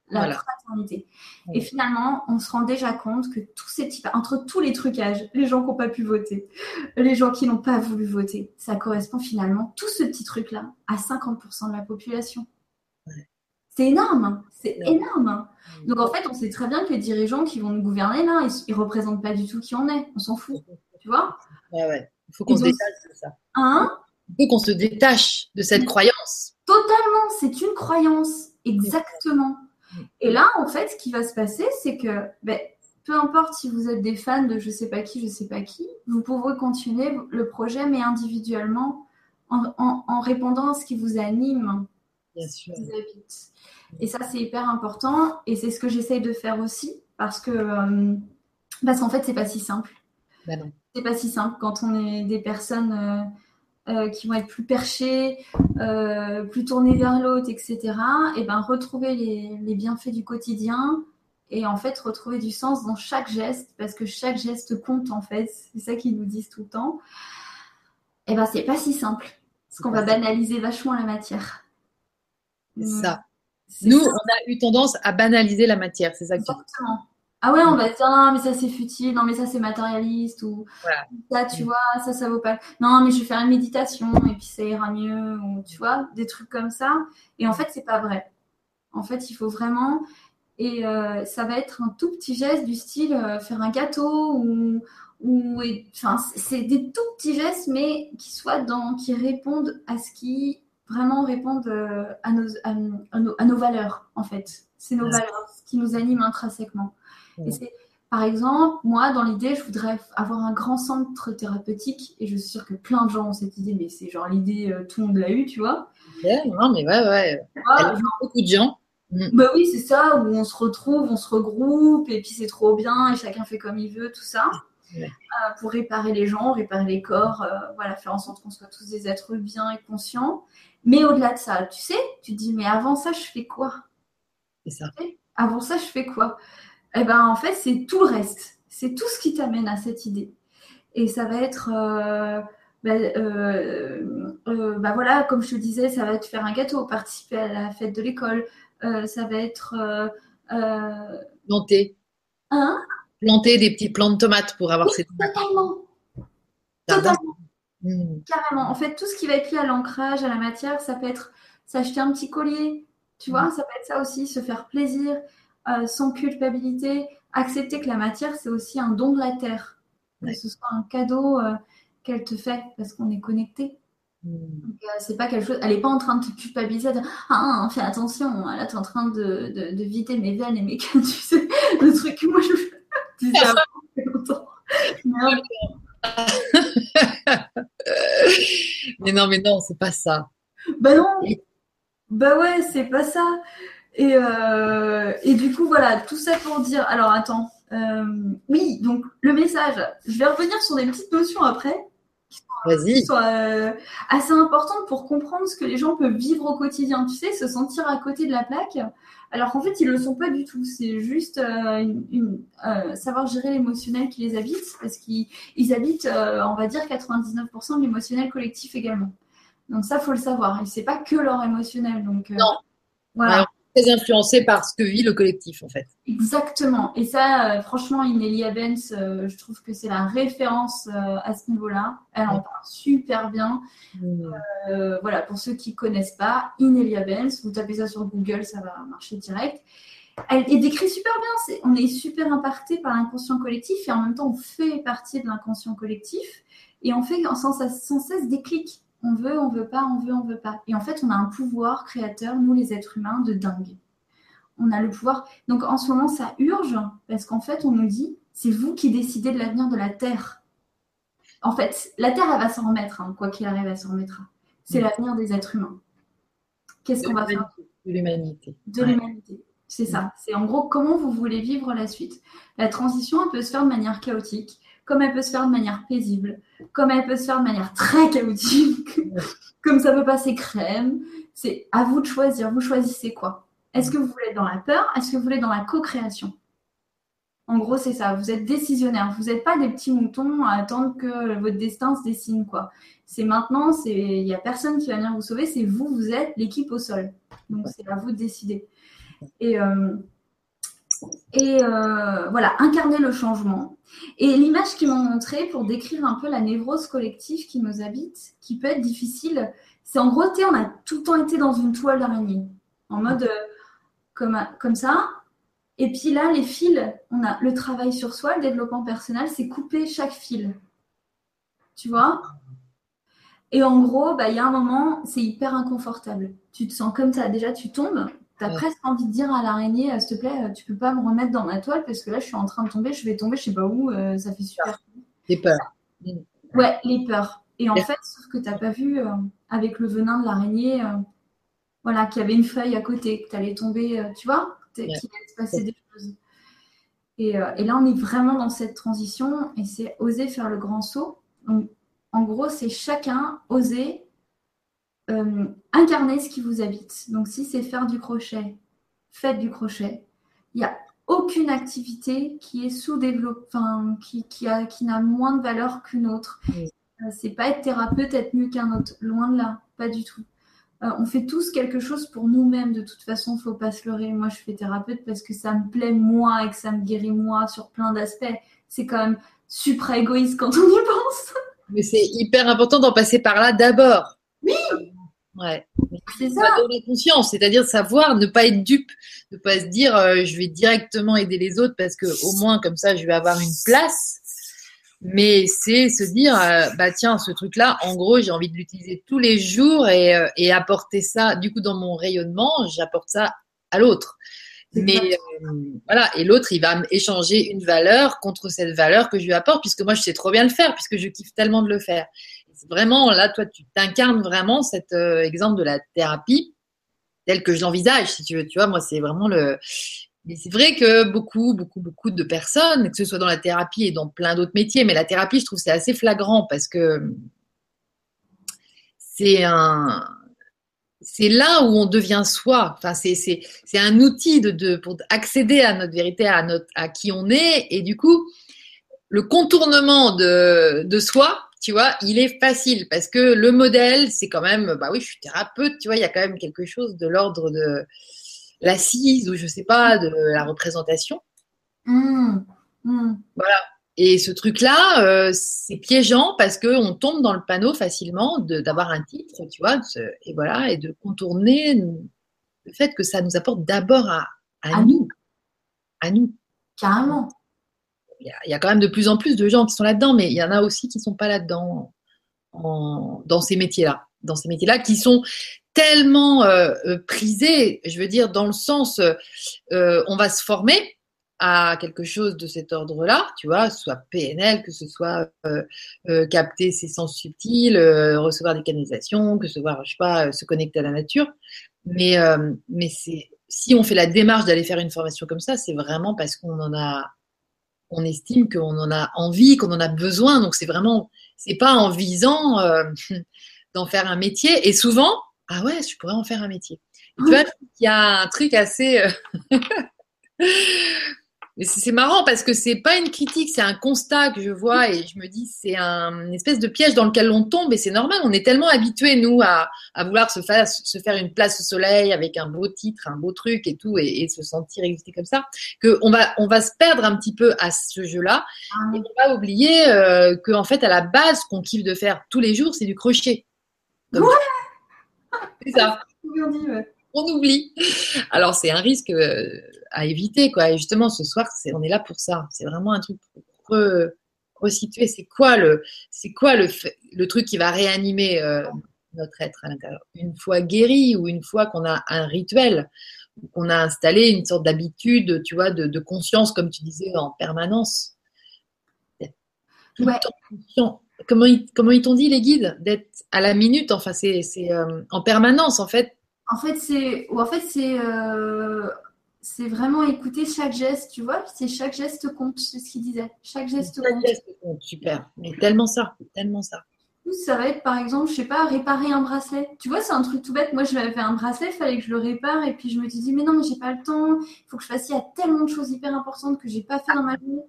la fraternité. Et finalement, on se rend déjà compte que tous ces types, entre tous les trucages, les gens qui n'ont pas pu voter, les gens qui n'ont pas voulu voter, ça correspond finalement, tout ce petit truc-là, à 50% de la population. C'est énorme, hein. c'est énorme. Hein. Donc en fait, on sait très bien que les dirigeants qui vont nous gouverner là, ils, ne représentent pas du tout qui on est. On s'en fout, tu vois? Ouais, ouais. Il faut qu'on se détache de ça. Hein? Il faut qu'on se détache de cette croyance. Totalement, c'est une croyance, exactement. Et là, en fait, ce qui va se passer, c'est que ben, peu importe si vous êtes des fans de je sais pas qui, je sais pas qui, vous pouvez continuer le projet, mais individuellement, en, répondant à ce qui vous anime. Bien sûr. Et ça, c'est hyper important. Et c'est ce que j'essaye de faire aussi, parce que euh, parce qu'en fait, c'est pas si simple. Ben c'est pas si simple quand on est des personnes. Euh, euh, qui vont être plus perchés, euh, plus tournés vers l'autre, etc. Et ben retrouver les, bienfaits du quotidien et en fait retrouver du sens dans chaque geste parce que chaque geste compte en fait. C'est ça qu'ils nous disent tout le temps. Et ben c'est pas si simple parce qu'on va banaliser vachement la matière. C'est ça. Nous, on a eu tendance à banaliser la matière, c'est ça que Exactement. Ah ouais, on va dire non, mais ça c'est futile, non, mais ça c'est matérialiste, ou ça, tu vois, ça, ça vaut pas. Non, mais je vais faire une méditation et puis ça ira mieux, ou tu vois, des trucs comme ça. Et en fait, c'est pas vrai. En fait, il faut vraiment. Et euh, ça va être un tout petit geste du style euh, faire un gâteau ou. ou enfin, c'est des tout petits gestes, mais qui soient dans. qui répondent à ce qui vraiment répondent euh, à, nos, à, nos, à nos valeurs, en fait. C'est nos valeurs, ce qui nous anime intrinsèquement. Et c'est, par exemple, moi, dans l'idée, je voudrais avoir un grand centre thérapeutique, et je suis sûre que plein de gens ont cette idée, mais c'est genre l'idée, euh, tout le monde l'a eu, tu vois. non, mais ouais, ouais. beaucoup de gens. Mm. Bah oui, c'est ça, où on se retrouve, on se regroupe, et puis c'est trop bien, et chacun fait comme il veut, tout ça. Euh, pour réparer les gens, réparer les corps, euh, voilà, faire en sorte qu'on soit tous des êtres bien et conscients. Mais au-delà de ça, tu sais, tu te dis, mais avant ça, je fais quoi? C'est ça. Avant ça, je fais quoi? Eh ben, en fait, c'est tout le reste. C'est tout ce qui t'amène à cette idée. Et ça va être, euh, ben, euh, euh, ben voilà, comme je te disais, ça va être faire un gâteau, participer à la fête de l'école. ça va être planter. Hein? Planter des petits plants de tomates pour avoir ces totalement. Totalement. Hmm. Carrément. En fait, tout ce qui va être lié à l'ancrage, à la matière, ça peut être s'acheter un petit collier. Tu vois, hmm. ça peut être ça aussi, se faire plaisir, euh, sans culpabilité, accepter que la matière, c'est aussi un don de la terre. Que ce soit un cadeau euh, qu'elle te fait parce qu'on est connecté. Hmm. Euh, c'est pas quelque chose. Elle n'est pas en train de te culpabiliser, de ah, ah, fais attention, là tu es en train de, de, vider mes veines et mes cannes, tu sais, le truc que moi je disais avant longtemps. mais non, mais non, c'est pas ça. Bah non, bah ouais, c'est pas ça. Et, euh, et du coup, voilà, tout ça pour dire. Alors, attends. Euh, oui, donc le message. Je vais revenir sur des petites notions après. Vas-y. Qui sont euh, assez importantes pour comprendre ce que les gens peuvent vivre au quotidien. Tu sais, se sentir à côté de la plaque, alors qu'en fait, ils ne le sont pas du tout. C'est juste une, savoir gérer l'émotionnel qui les habite, parce qu'ils habitent, on va dire, 99% de l'émotionnel collectif également. Donc ça, faut le savoir. Et c'est pas que leur émotionnel. Donc, non. Voilà influencé par ce que vit le collectif, en fait. Exactement. Et ça, euh, franchement, Inelia Benz, euh, je trouve que c'est la référence euh, à ce niveau-là. Elle en parle super bien. Mmh. voilà, pour ceux qui connaissent pas, Inelia Benz, vous tapez ça sur Google, ça va marcher direct. Elle est décrit super bien. on est super impacté par l'inconscient collectif et en même temps, on fait partie de l'inconscient collectif et on fait sans, sans cesse des clics. On veut, on veut pas, on veut, on veut pas. Et en fait, on a un pouvoir créateur, nous les êtres humains, de dingue. On a le pouvoir. Donc en ce moment, ça urge parce qu'en fait, on nous dit, c'est vous qui décidez de l'avenir de la Terre. En fait, la Terre, elle va s'en remettre, hein. quoi qu'il arrive, elle s'en remettra. C'est mm. l'avenir des êtres humains. Qu'est-ce qu'on va faire De l'humanité. De l'humanité. C'est ça. C'est en gros comment vous voulez vivre la suite? La transition, elle peut se faire de manière chaotique comme elle peut se faire de manière paisible, comme elle peut se faire de manière très chaotique, comme ça peut passer crème. C'est à vous de choisir. Vous choisissez quoi Est-ce que vous voulez dans la peur? Est-ce que vous voulez dans la co-création? En gros, c'est ça. Vous êtes décisionnaire. Vous n'êtes pas des petits moutons à attendre que votre destin se dessine. quoi. C'est maintenant, il n'y a personne qui va venir vous sauver. C'est vous, vous êtes l'équipe au sol. Donc, c'est à vous de décider. Euh, et euh, voilà, incarner le changement. Et l'image qu'ils m'ont montrée pour décrire un peu la névrose collective qui nous habite, qui peut être difficile, c'est en gros, on a tout le temps été dans une toile d'araignée, en mode euh, comme, comme ça. Et puis là, les fils, on a le travail sur soi, le développement personnel, c'est couper chaque fil. Tu vois? Et en gros, bah, il y a un moment, c'est hyper inconfortable. Tu te sens comme ça. Déjà, tu tombes. Tu as presque envie de dire à l'araignée, euh, s'il te plaît, tu peux pas me remettre dans ma toile parce que là, je suis en train de tomber, je vais tomber, je sais pas où, euh, ça fait super. Les peurs. Ouais, les peurs. Et en fait, sauf que tu n'as pas vu euh, avec le venin de l'araignée, voilà, qu'il y avait une feuille à côté, que tu allais tomber, tu vois, qu'il allait se passer des choses. Et, et, là, on est vraiment dans cette transition et c'est oser faire le grand saut. Donc, en gros, c'est chacun oser euh, incarner ce qui vous habite. Donc, si c'est faire du crochet, faites du crochet. Il n'y a aucune activité qui est sous-développée, enfin, qui, qui, a, qui n'a moins de valeur qu'une autre. Euh, c'est pas être thérapeute, être mieux qu'un autre. Loin de là, pas du tout. Euh, on fait tous quelque chose pour nous-mêmes. De toute façon, faut pas se leurrer. Moi, je fais thérapeute parce que ça me plaît moi et que ça me guérit moi sur plein d'aspects. C'est quand même super égoïste quand on y pense. Mais c'est hyper important d'en passer par là d'abord. Oui. Ouais. C'est ça. Donner conscience, c'est-à-dire savoir ne pas être dupe, ne pas se dire euh, je vais directement aider les autres parce que au moins comme ça je vais avoir une place. Mais c'est se dire euh, bah tiens ce truc-là, en gros j'ai envie de l'utiliser tous les jours et, euh, et apporter ça. Du coup dans mon rayonnement, j'apporte ça à l'autre. Mais voilà, et l'autre, il va échanger une valeur contre cette valeur que je lui apporte, puisque moi, je sais trop bien le faire, puisque je kiffe tellement de le faire. Vraiment, là, toi, tu t'incarnes vraiment cet euh, exemple de la thérapie tel que je l'envisage, si tu veux. Tu vois, moi, c'est vraiment le. Mais c'est vrai que beaucoup, beaucoup, beaucoup de personnes, que ce soit dans la thérapie et dans plein d'autres métiers, mais la thérapie, je trouve, c'est assez flagrant parce que c'est un, c'est là où on devient soi. Enfin, c'est, c'est, c'est un outil de, de, pour accéder à notre vérité, à, notre, à qui on est. Et du coup, le contournement de, de soi, tu vois, il est facile parce que le modèle, c'est quand même, bah oui, je suis thérapeute, tu vois, il y a quand même quelque chose de l'ordre de l'assise ou je sais pas, de la représentation. Mmh. Mmh. Voilà. Et ce truc-là, euh, c'est piégeant parce qu'on tombe dans le panneau facilement d'avoir un titre, tu vois, et voilà, et de contourner le fait que ça nous apporte d'abord à, à, nous. À nous. Carrément. Il y, a, quand même de plus en plus de gens qui sont là-dedans, mais il y en a aussi qui ne sont pas là-dedans dans ces métiers-là. Dans ces métiers-là qui sont tellement euh, euh, prisés, je veux dire, dans le sens, euh, on va se former, à quelque chose de cet ordre-là, tu vois, soit PNL, que ce soit euh, euh, capter ses sens subtils, euh, recevoir des canalisations, que ce soit, je sais pas, se connecter à la nature. Mais, mais c'est, si on fait la démarche d'aller faire une formation comme ça, c'est vraiment parce qu'on en a, on estime qu'on en a envie, qu'on en a besoin. Donc c'est vraiment, c'est pas en visant d'en faire un métier. Et souvent, ah ouais, je pourrais en faire un métier. Tu vois, il y a un truc assez c'est marrant parce que c'est pas une critique, c'est un constat que je vois et je me dis c'est un une espèce de piège dans lequel on tombe et c'est normal. On est tellement habitués nous à, à, vouloir se faire se faire une place au soleil avec un beau titre, un beau truc et tout et, se sentir exister comme ça que on va on va se perdre un petit peu à ce jeu-là ah. et on va oublier euh, que en fait à la base qu'on kiffe de faire tous les jours c'est du crochet. Ouais. C'est ça. On oublie. Alors c'est un risque. Euh, à éviter quoi. Et justement, ce soir, c'est, on est là pour ça. C'est vraiment un truc pour resituer. C'est quoi le, c'est quoi le, le truc qui va réanimer euh, notre être à l'intérieur? Une fois guéri ou une fois qu'on a un rituel, qu'on a installé une sorte d'habitude, tu vois, de, conscience, comme tu disais, en permanence. Comment ils, comment ils t'ont dit les guides d'être à la minute? Enfin, c'est, c'est euh, en permanence en fait. En fait, c'est, en fait, c'est euh, c'est vraiment écouter chaque geste, tu vois. C'est chaque geste compte, c'est ce qu'il disait. Chaque geste chaque Geste compte, super. Mais tellement ça, tellement ça. Ça va être par exemple, je sais pas, réparer un bracelet. Tu vois, c'est un truc tout bête. Moi, je vais faire un bracelet, il fallait que je le répare, et puis je me suis dit, mais non, mais j'ai pas le temps. Il faut que je fasse. Il y a tellement de choses hyper importantes que j'ai pas fait dans ma vie.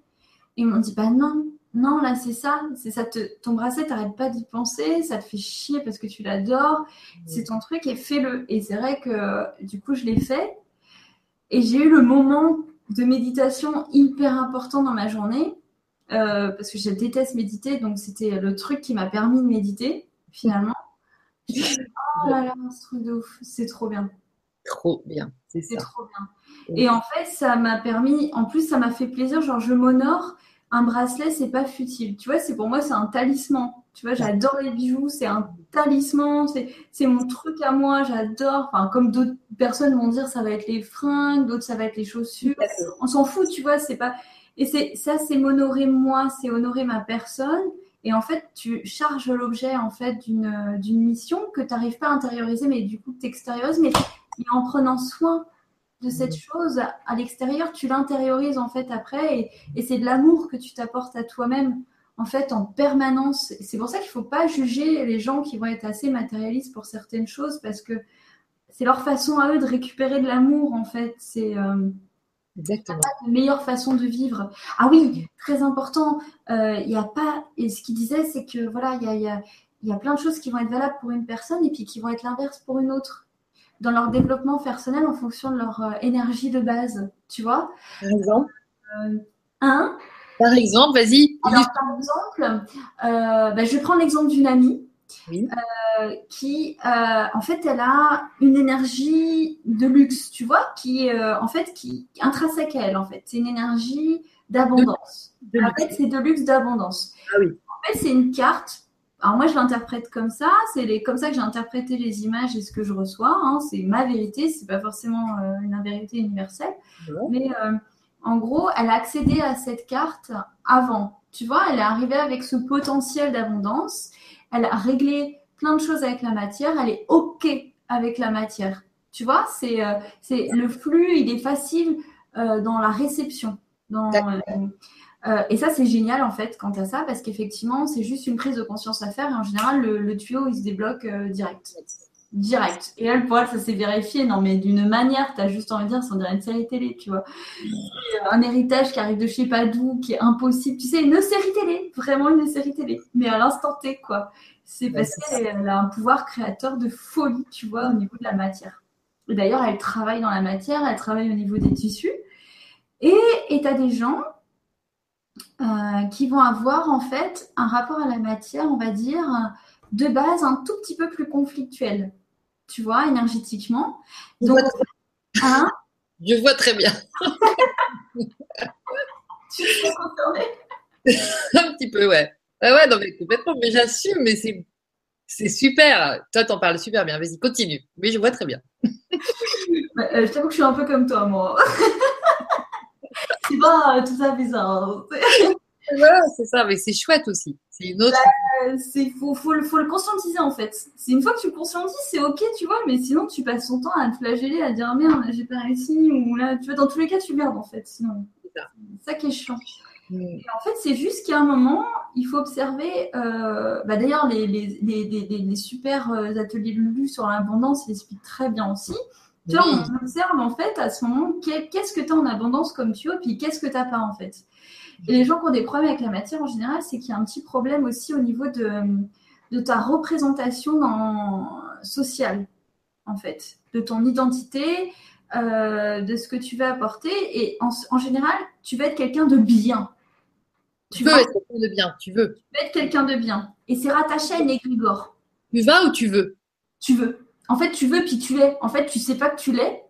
Et ils m'ont dit, bah non, non, là, c'est ça. C'est ça. Te, ton bracelet, t'arrêtes pas d'y penser. Ça te fait chier parce que tu l'adores. C'est ton truc et fais-le. Et c'est vrai que du coup, je l'ai fait. et j'ai eu le moment de méditation hyper important dans ma journée, euh, parce que je déteste méditer, donc c'était le truc qui m'a permis de méditer, finalement. oh là là, ce truc de ouf, c'est trop bien. Trop bien, c'est trop bien. Et en fait, ça m'a permis, en plus, ça m'a fait plaisir, genre je m'honore. Un bracelet, c'est pas futile. Tu vois, c'est pour moi, c'est un talisman. Tu vois, j'adore les bijoux, c'est un talisman, c'est mon truc à moi, j'adore. Enfin, comme d'autres personnes vont dire, ça va être les fringues, d'autres, ça va être les chaussures. On s'en fout, tu vois, c'est pas. Et c'est ça, c'est m'honorer moi, c'est honorer ma personne. Et en fait, tu charges l'objet en fait d'une mission que tu n'arrives pas à intérioriser, mais du coup, tu extériorises, mais en prenant soin de cette chose à l'extérieur, tu l'intériorises en fait après, et, et c'est de l'amour que tu t'apportes à toi-même en fait en permanence. C'est pour ça qu'il ne faut pas juger les gens qui vont être assez matérialistes pour certaines choses, parce que c'est leur façon à eux de récupérer de l'amour en fait. C'est euh, Exactement. la meilleure façon de vivre. Ah oui, très important. Euh, il n'y a pas. Et ce qu'il disait, c'est que voilà, il y a, y, a, y a plein de choses qui vont être valables pour une personne et puis qui vont être l'inverse pour une autre dans leur développement personnel en fonction de leur euh, énergie de base, tu vois Par exemple euh. Par exemple, vas-y. par exemple, euh, bah, je vais prendre l'exemple d'une amie qui, en fait, elle a une énergie de luxe, tu vois, qui est en fait qui intrinsèque à elle, en fait. C'est une énergie d'abondance. En fait, c'est de luxe d'abondance. Ah oui. En fait, c'est une carte alors moi, je l'interprète comme ça. C'est comme ça que j'ai interprété les images et ce que je reçois. Hein. C'est ma vérité. C'est pas forcément euh, une vérité universelle. Mais euh, en gros, elle a accédé à cette carte avant. Tu vois, elle est arrivée avec ce potentiel d'abondance. Elle a réglé plein de choses avec la matière. Elle est ok avec la matière. Tu vois, c'est euh, le flux. Il est facile dans la réception. Dans, euh, et ça, c'est génial en fait quant à ça, parce qu'effectivement, c'est juste une prise de conscience à faire et en général, le, tuyau, il se débloque euh, direct. Direct. Et elle, pour elle, ça s'est vérifié. Non, mais d'une manière, tu as juste envie de dire, ça dirait une série télé, tu vois. Un héritage qui arrive de je sais pas d'où, qui est impossible. Tu sais, une série télé, vraiment une série télé, mais à l'instant T, quoi. C'est parce qu'elle a un pouvoir créateur de folie, tu vois, au niveau de la matière. Et d'ailleurs, elle travaille dans la matière, elle travaille au niveau des tissus. Et tu as des gens euh, qui vont avoir en fait un rapport à la matière, on va dire, de base un tout petit peu plus conflictuel, tu vois, énergétiquement. Donc, hein Je vois très bien. tu es concerné Un petit peu, ouais. Ouais, ouais, non, mais complètement, mais j'assume, mais c'est, c'est super. Toi, t'en parles super bien. Vas-y, continue. Mais je vois très bien. Euh, je t'avoue que je suis un peu comme toi, moi. c'est pas tout ça bizarre. voilà, c'est ça, mais c'est chouette aussi. C'est une autre. Bah, c'est faut, faut, le conscientiser en fait. C'est une fois que tu le conscientises, c'est ok, tu vois, mais sinon tu passes ton temps à te flageller, à dire merde, j'ai pas réussi, ou là, tu vois, dans tous les cas, tu merdes en fait. Sinon, c'est ça. qui est chiant. Mm. en fait, c'est juste qu'à un moment, il faut observer. Euh, bah, D'ailleurs, les, les, les, les, super euh, ateliers Lulu sur l'abondance, ils expliquent très bien aussi. Tu vois, on observe en fait à ce moment qu'est-ce que tu as en abondance comme tu veux, puis qu'est-ce que tu n'as pas en fait. Et les gens qui ont des problèmes avec la matière en général, c'est qu'il y a un petit problème aussi au niveau de, de ta représentation sociale, en fait, de ton identité, euh, de ce que tu veux apporter. Et en, en général, tu veux être quelqu'un de bien. Tu veux être quelqu'un de bien, tu veux. Tu veux être quelqu'un de bien. Et c'est rattaché à une égrégore. Tu vas ou tu veux Tu veux en fait, tu veux puis tu l'es. En fait, tu sais pas que tu l'es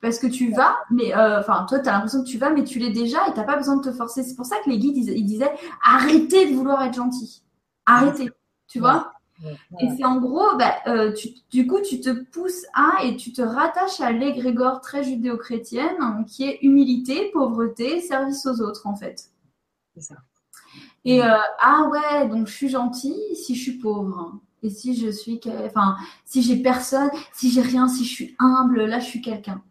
parce que tu vas, mais euh, enfin, toi, tu as l'impression que tu vas, mais tu l'es déjà et tu n'as pas besoin de te forcer. C'est pour ça que les guides, ils, disaient arrêtez de vouloir être gentil. Arrêtez. Tu vois? Et c'est en gros, bah, euh, du coup, tu te pousses à et tu te rattaches à l'égrégore très judéo-chrétienne hein, qui est humilité, pauvreté, service aux autres, en fait. C'est ça. Et euh, ah ouais, donc je suis gentil si je suis pauvre. Et si je suis, enfin, si j'ai personne, si j'ai rien, si je suis humble, là, je suis quelqu'un.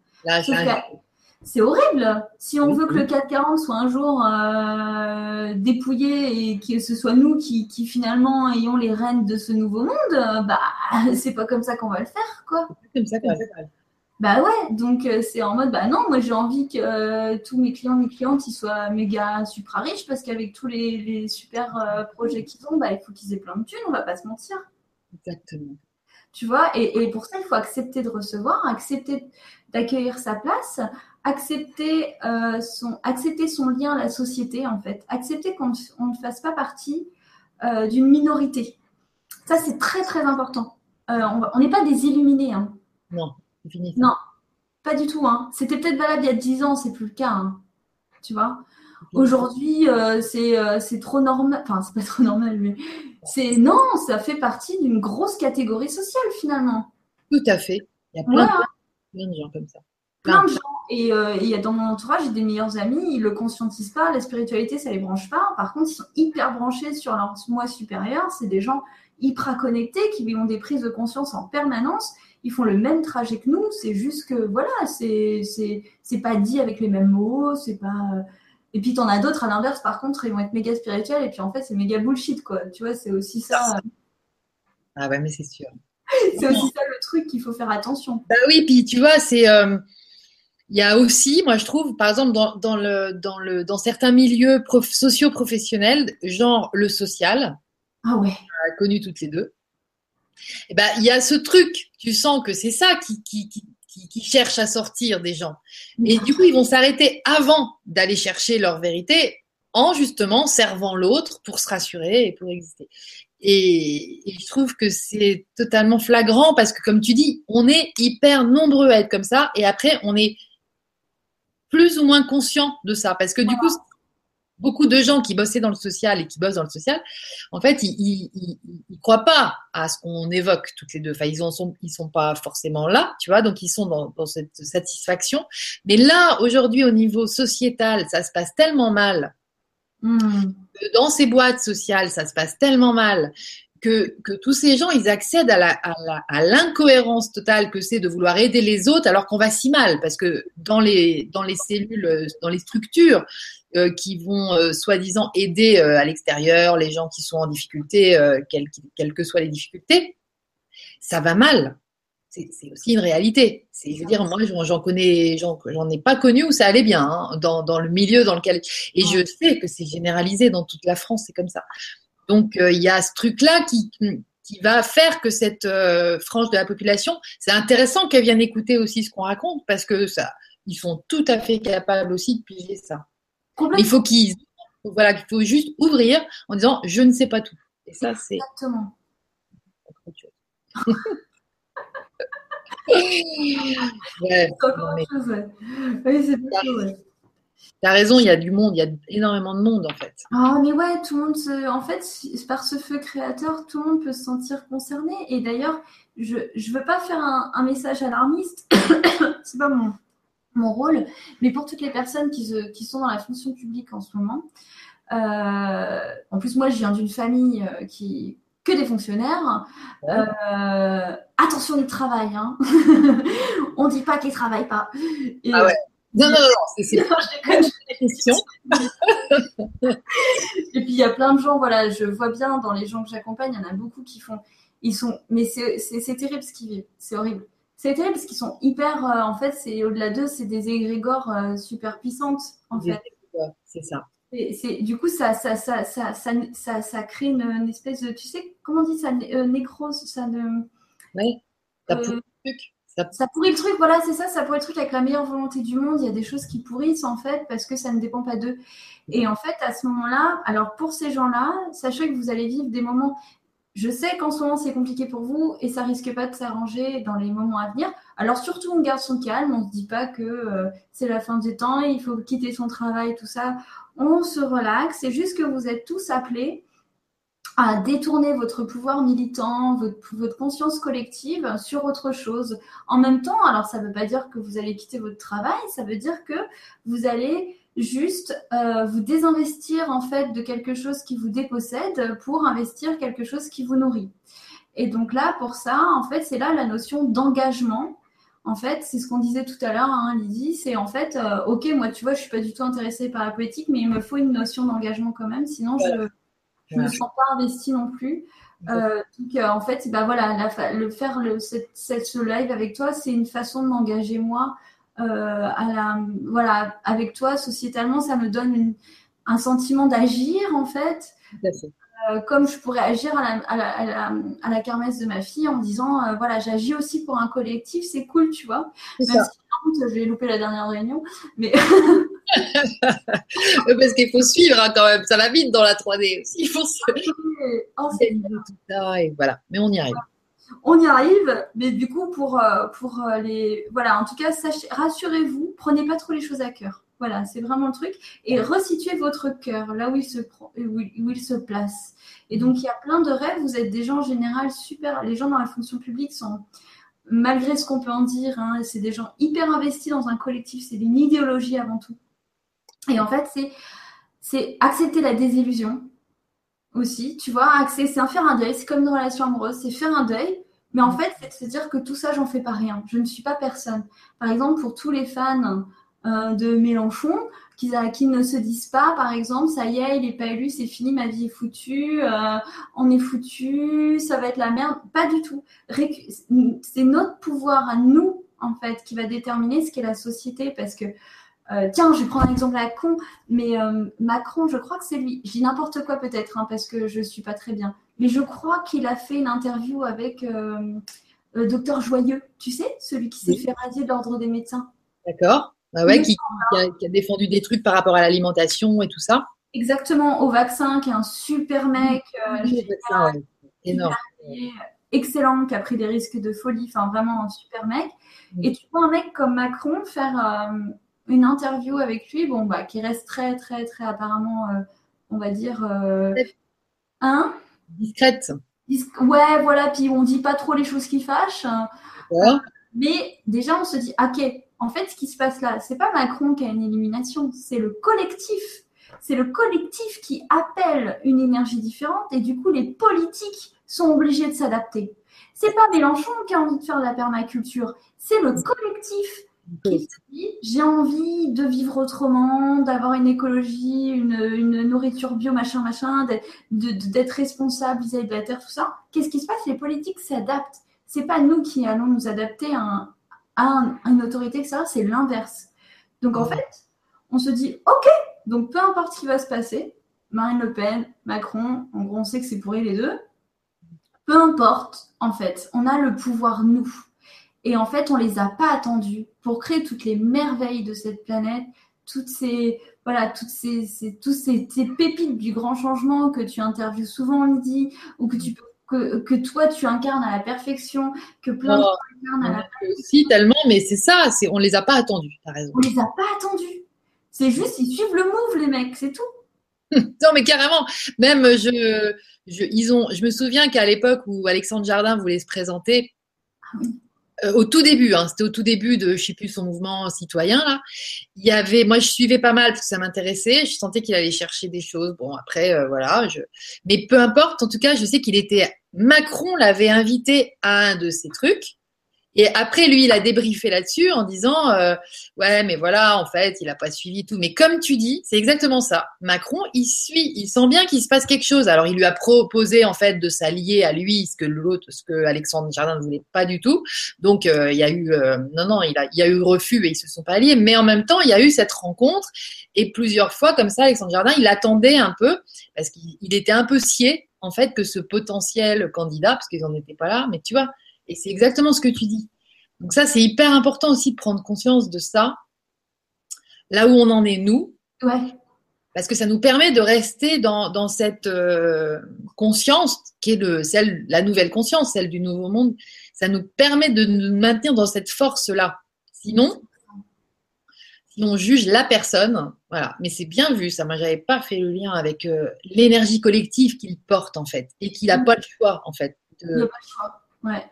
C'est horrible. Si on veut que le 440 soit un jour euh, dépouillé et que ce soit nous qui, finalement ayons les rênes de ce nouveau monde, bah c'est pas comme ça qu'on va le faire, quoi. Comme ça qu'on va le faire. Bah ouais, donc euh, c'est en mode bah non, moi j'ai envie que euh, tous mes clients, mes clientes, ils soient méga super riches parce qu'avec tous les, super projets qu'ils ont, bah il faut qu'ils aient plein de thunes, on va pas se mentir. Exactement. Tu vois, et, pour ça, il faut accepter de recevoir, accepter d'accueillir sa place, accepter, euh, son, accepter son lien à la société, en fait. Accepter qu'on ne fasse pas partie euh, d'une minorité. Ça, c'est très, très important. Euh, on n'est pas des illuminés. Hein. Non, Non, pas du tout. Hein. C'était peut-être valable il y a 10 ans, c'est plus le cas. Hein. Tu vois? Aujourd'hui, c'est trop normal. Enfin, c'est pas trop normal, mais c'est non, ça fait partie d'une grosse catégorie sociale finalement. Tout à fait. Il y a plein, plein de gens comme ça plein de gens. Et, euh, y a dans mon entourage, j'ai des meilleurs amis, ils le conscientisent pas, la spiritualité, ça les branche pas. Par contre, ils sont hyper branchés sur leur moi supérieur. C'est des gens hyper connectés qui ont des prises de conscience en permanence. Ils font le même trajet que nous. C'est juste que voilà, c'est c'est pas dit avec les mêmes mots. C'est pas. Et puis t'en as d'autres à l'inverse. Par contre, ils vont être méga spirituels et puis en fait, c'est méga bullshit quoi. Tu vois, c'est aussi ça. Ah ouais, mais c'est sûr. c'est aussi ça le truc qu'il faut faire attention. Bah oui, puis tu vois, c'est. Euh, il y a aussi, moi je trouve, par exemple, dans, dans, le, dans, le, dans certains milieux prof, socio-professionnels, genre le social, ah ouais. on a connu toutes les deux, et eh ben, il y a ce truc, tu sens que c'est ça qui, qui, qui, qui, cherche à sortir des gens. Et du coup, ils vont s'arrêter avant d'aller chercher leur vérité en justement servant l'autre pour se rassurer et pour exister. Et, je trouve que c'est totalement flagrant parce que, comme tu dis, on est hyper nombreux à être comme ça et après, on est plus ou moins conscient de ça. Parce que du coup, beaucoup de gens qui bossaient dans le social et qui bossent dans le social, en fait, ils ne croient pas à ce qu'on évoque toutes les deux. Enfin, ils ne sont, ils sont pas forcément là, tu vois, donc ils sont dans, dans cette satisfaction. Mais là, aujourd'hui, au niveau sociétal, ça se passe tellement mal. Hmm. Dans ces boîtes sociales, ça se passe tellement mal que, que, tous ces gens, ils accèdent à l'incohérence totale que c'est de vouloir aider les autres alors qu'on va si mal. Parce que dans les, dans les cellules, dans les structures euh, qui vont euh, soi-disant aider euh, à l'extérieur les gens qui sont en difficulté, quelles, que soient les difficultés, ça va mal. C'est aussi une réalité. Je veux dire, moi, j'en connais, j'en ai pas connu où ça allait bien hein, dans, dans, le milieu dans lequel. Et je sais que c'est généralisé dans toute la France, c'est comme ça. Donc euh, il y a ce truc-là qui, qui va faire que cette euh, frange de la population, c'est intéressant qu'elle vienne écouter aussi ce qu'on raconte parce que ça, ils sont tout à fait capables aussi de piger ça. Il faut qu'ils, voilà, il faut juste ouvrir en disant je ne sais pas tout. Et ça c'est exactement. ouais, Oui, c'est ouais. T'as raison, il y a du monde, il y a énormément de monde en fait. Ah, mais ouais, tout le monde se. En fait, par ce feu créateur, tout le monde peut se sentir concerné. Et d'ailleurs, je ne veux pas faire un, message alarmiste, c'est pas mon, mon rôle, mais pour toutes les personnes qui, qui sont dans la fonction publique en ce moment. Euh, en plus, moi, je viens d'une famille euh, qui que des fonctionnaires. Euh, attention du travail, hein. on dit pas qu'ils travaillent pas. ah ouais. Non, non, non, c'est la question. Et puis il y a plein de gens, voilà, je vois bien dans les gens que j'accompagne, il y en a beaucoup qui font, ils sont, mais c'est terrible ce qu'ils vivent, c'est horrible. C'est terrible parce qu'ils sont hyper, euh, en fait, c'est au-delà d'eux, c'est des égrégores euh, super puissantes, en fait. C'est ça. C'est, du coup, ça ça, ça, ça, ça, ça, crée une, espèce de, tu sais, comment on dit ça, euh, nécrose, ça ne. Oui, ça euh, truc. Ça... pourrit le truc, voilà, c'est ça, ça pourrit le truc avec la meilleure volonté du monde. Il y a des choses qui pourrissent en fait parce que ça ne dépend pas d'eux. Et en fait, à ce moment-là, alors pour ces gens-là, sachez que vous allez vivre des moments. Je sais qu'en ce moment c'est compliqué pour vous et ça risque pas de s'arranger dans les moments à venir. Alors surtout on garde son calme, on se dit pas que euh, c'est la fin du temps, il faut quitter son travail, tout ça. On se relaxe. C'est juste que vous êtes tous appelés à détourner votre pouvoir militant, votre, conscience collective sur autre chose. En même temps, alors ça ne veut pas dire que vous allez quitter votre travail, ça veut dire que vous allez juste euh, vous désinvestir en fait de quelque chose qui vous dépossède pour investir quelque chose qui vous nourrit. Et donc là, pour ça, en fait, c'est là la notion d'engagement. En fait, c'est ce qu'on disait tout à l'heure, hein, Lydie, c'est en fait, euh, ok, moi, tu vois, je suis pas du tout intéressée par la politique, mais il me faut une notion d'engagement quand même, sinon je je ne me sens pas investie non plus. Euh, donc, euh, en fait, bah, voilà, le faire le, cette, ce live avec toi, c'est une façon de m'engager moi euh, à la, voilà, avec toi sociétalement, ça me donne une, un sentiment d'agir en fait. Comme je pourrais agir à la, à, la, à, la, à kermesse de ma fille en disant voilà j'agis aussi pour un collectif c'est cool tu vois même si j'ai loupé la dernière réunion. Mais... Parce qu'il faut suivre hein, quand même. Ça va vite dans la 3D aussi. Il faut se... Oh, tout ça et voilà. Mais on y arrive. On y arrive, mais du coup, pour, euh, pour euh, les. Voilà, en tout cas, rassurez-vous, prenez pas trop les choses à cœur. Voilà, c'est vraiment le truc. Et resituez votre cœur là où il se, où il se place. Et donc, il y a plein de rêves. Vous êtes des gens en général super. Les gens dans la fonction publique sont, malgré ce qu'on peut en dire, hein, c'est des gens hyper investis dans un collectif. C'est une idéologie avant tout. Et en fait, c'est, c'est accepter la désillusion aussi. Tu vois, c'est faire un deuil. C'est comme une relation amoureuse. C'est faire un deuil. Mais en fait, c'est de se dire que tout ça, j'en fais pas rien. Je ne suis pas personne. Par exemple, pour tous les fans euh, de Mélenchon, qui, qui, ne se disent pas, par exemple, ça y est, il n'est pas élu, c'est fini, ma vie est foutue, euh, on est foutu, ça va être la merde. Pas du tout. C'est notre pouvoir à nous, en fait, qui va déterminer ce qu'est la société. Parce que, euh, tiens, je vais prendre un exemple à con, mais euh, Macron, je crois que c'est lui. Je dis n'importe quoi peut-être, hein, parce que je ne suis pas très bien. Mais je crois qu'il a fait une interview avec Docteur Joyeux, tu sais, celui qui s'est fait radier de l'ordre des médecins. D'accord. Bah ouais, qui, a, défendu des trucs par rapport à l'alimentation et tout ça. Exactement, au vaccin, qui est un super mec. Euh, énorme. Excellent, qui a pris des risques de folie, enfin vraiment un super mec. Et tu vois un mec comme Macron faire euh, une interview avec lui, bon, bah, qui reste très, très, très apparemment, euh, on va dire. hein? Discrète. ouais, voilà, puis on dit pas trop les choses qui fâchent. mais déjà, on se dit, ok, en fait, ce qui se passe là, c'est pas Macron qui a une illumination, c'est le collectif. C'est le collectif qui appelle une énergie différente et du coup, les politiques sont obligés de s'adapter. C'est pas Mélenchon qui a envie de faire de la permaculture, c'est le collectif j'ai envie de vivre autrement, d'avoir une écologie, une, nourriture bio, machin, machin, d'être responsable vis-à-vis de la terre, tout ça. Qu'est-ce qui se passe? Les politiques s'adaptent. C'est pas nous qui allons nous adapter à un, à une autorité extérieure, c'est l'inverse. Donc en fait, on se dit, OK, donc peu importe ce qui va se passer, Marine Le Pen, Macron, en gros, on sait que c'est pourri les deux. Peu importe, en fait, on a le pouvoir, nous. Et en fait, on les a pas attendus pour créer toutes les merveilles de cette planète, toutes ces, voilà, toutes ces, ces tous ces, ces, pépites du grand changement que tu interviews souvent, Lydie, ou que tu peux que, toi tu incarnes à la perfection, que plein de gens incarnent à la perfection. Si, tellement, mais c'est ça, c'est, on les a pas attendus, as raison. On les a pas attendus. C'est juste, ils suivent le move, les mecs, c'est tout. non, mais carrément. Même, je, je, ils ont, je me souviens qu'à l'époque où Alexandre Jardin voulait se présenter, ah oui. Euh, au tout début, hein, c'était au tout début de, je sais plus, son mouvement citoyen là. Il y avait, moi je suivais pas mal parce que ça m'intéressait. Je sentais qu'il allait chercher des choses. Bon après, euh, voilà. Mais peu importe. En tout cas, je sais qu'il était. Macron l'avait invité à un de ces trucs et après, lui, il a débriefé là-dessus en disant euh, Ouais, mais voilà, en fait, il n'a pas suivi tout. Mais comme tu dis, c'est exactement ça. Macron, il suit, il sent bien qu'il se passe quelque chose. Alors, il lui a proposé, en fait, de s'allier à lui, ce que l'autre, ce que Alexandre Jardin ne voulait pas du tout. Donc, euh, il y a eu, euh, non, non, il, a, il y a eu refus et ils se sont pas alliés. Mais en même temps, il y a eu cette rencontre. Et plusieurs fois, comme ça, Alexandre Jardin, il attendait un peu, parce qu'il était un peu scié, en fait, que ce potentiel candidat, parce qu'ils n'en étaient pas là, mais tu vois, et c'est exactement ce que tu dis. Donc ça, c'est hyper important aussi de prendre conscience de ça, là où on en est nous. Ouais. Parce que ça nous permet de rester dans, cette euh, conscience qui est le, celle, la nouvelle conscience, celle du nouveau monde. Ça nous permet de nous maintenir dans cette force-là. Sinon, si on juge la personne, voilà. Mais c'est bien vu, ça. Moi, j'avais pas fait le lien avec euh, l'énergie collective qu'il porte en fait, et qu'il n'a pas le choix en fait. Il n'a pas le choix. Ouais.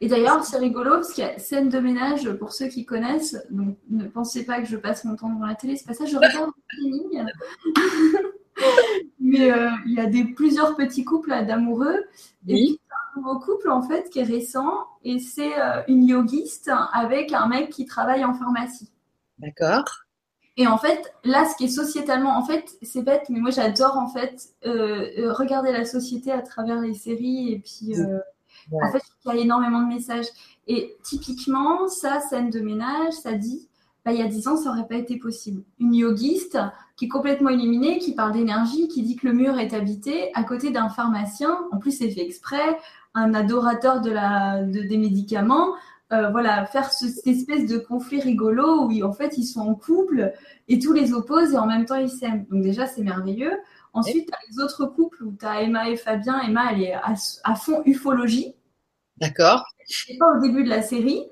Et d'ailleurs, c'est rigolo parce qu'il y a scène de ménage pour ceux qui connaissent. Donc, ne pensez pas que je passe mon temps devant la télé. C'est pas ça, je regarde le. Mais euh, il y a des, plusieurs petits couples d'amoureux. Et puis, un nouveau couple, en fait, qui est récent. Et c'est euh, une yogiste avec un mec qui travaille en pharmacie. D'accord. Et en fait, là, ce qui est sociétalement, en fait, c'est bête, mais moi, j'adore, en fait, euh, regarder la société à travers les séries et puis. En fait, il y a énormément de messages. Et typiquement, ça, scène de ménage, ça dit, bah, il y a 10 ans, ça n'aurait pas été possible. Une yogiste qui est complètement illuminée, qui parle d'énergie, qui dit que le mur est habité, à côté d'un pharmacien, en plus c'est fait exprès, un adorateur de la, des médicaments, euh, voilà, faire cette espèce de conflit rigolo où en fait ils sont en couple et tous les opposent et en même temps ils s'aiment. Donc déjà c'est merveilleux. Ensuite, tu as les autres couples où tu as Emma et Fabien. Emma, elle est à, fond ufologie. D'accord. C'est pas au début de la série.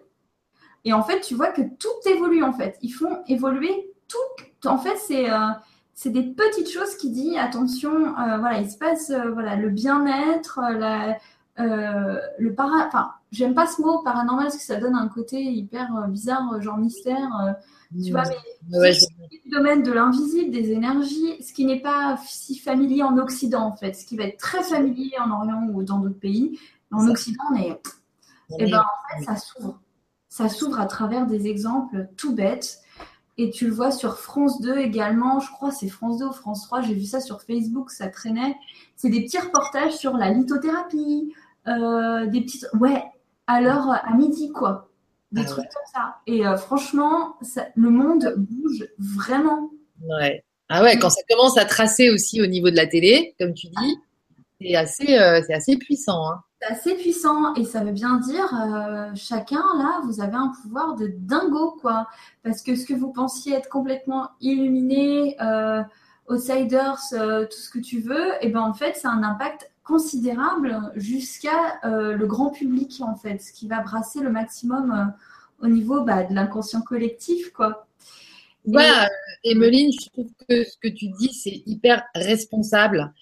Et en fait, tu vois que tout évolue en fait. Ils font évoluer tout. En fait, c'est euh, c'est des petites choses qui disent attention. Euh, voilà, il se passe voilà le bien-être, la euh, le para, enfin, j'aime pas ce mot paranormal parce que ça donne un côté hyper euh, bizarre, euh, genre mystère. tu vois, mais c'est le domaine de l'invisible, des énergies, ce qui n'est pas si familier en Occident en fait, ce qui va être très familier en Orient ou dans d'autres pays. En Occident, on est, et eh ben en fait, ça s'ouvre. Ça s'ouvre à travers des exemples tout bêtes. Et tu le vois sur France 2 également, je crois c'est France 2 ou France 3, j'ai vu ça sur Facebook, ça traînait. C'est des petits reportages sur la lithothérapie, euh, des petites. Ouais, alors à midi, quoi. Des ah trucs comme ça. Et euh, franchement, le monde bouge vraiment. Ouais. Ah ouais, quand ça commence à tracer aussi au niveau de la télé, comme tu dis, c'est assez, euh, c'est assez puissant. Hein. C'est assez puissant et ça veut bien dire chacun là, vous avez un pouvoir de dingo quoi. Parce que ce que vous pensiez être complètement illuminé, outsiders, tout ce que tu veux, et ben en fait, c'est un impact considérable jusqu'à euh, le grand public, en fait, ce qui va brasser le maximum euh, au niveau bah, de l'inconscient collectif, quoi. Voilà, Emeline, je trouve que ce que tu dis, c'est hyper responsable.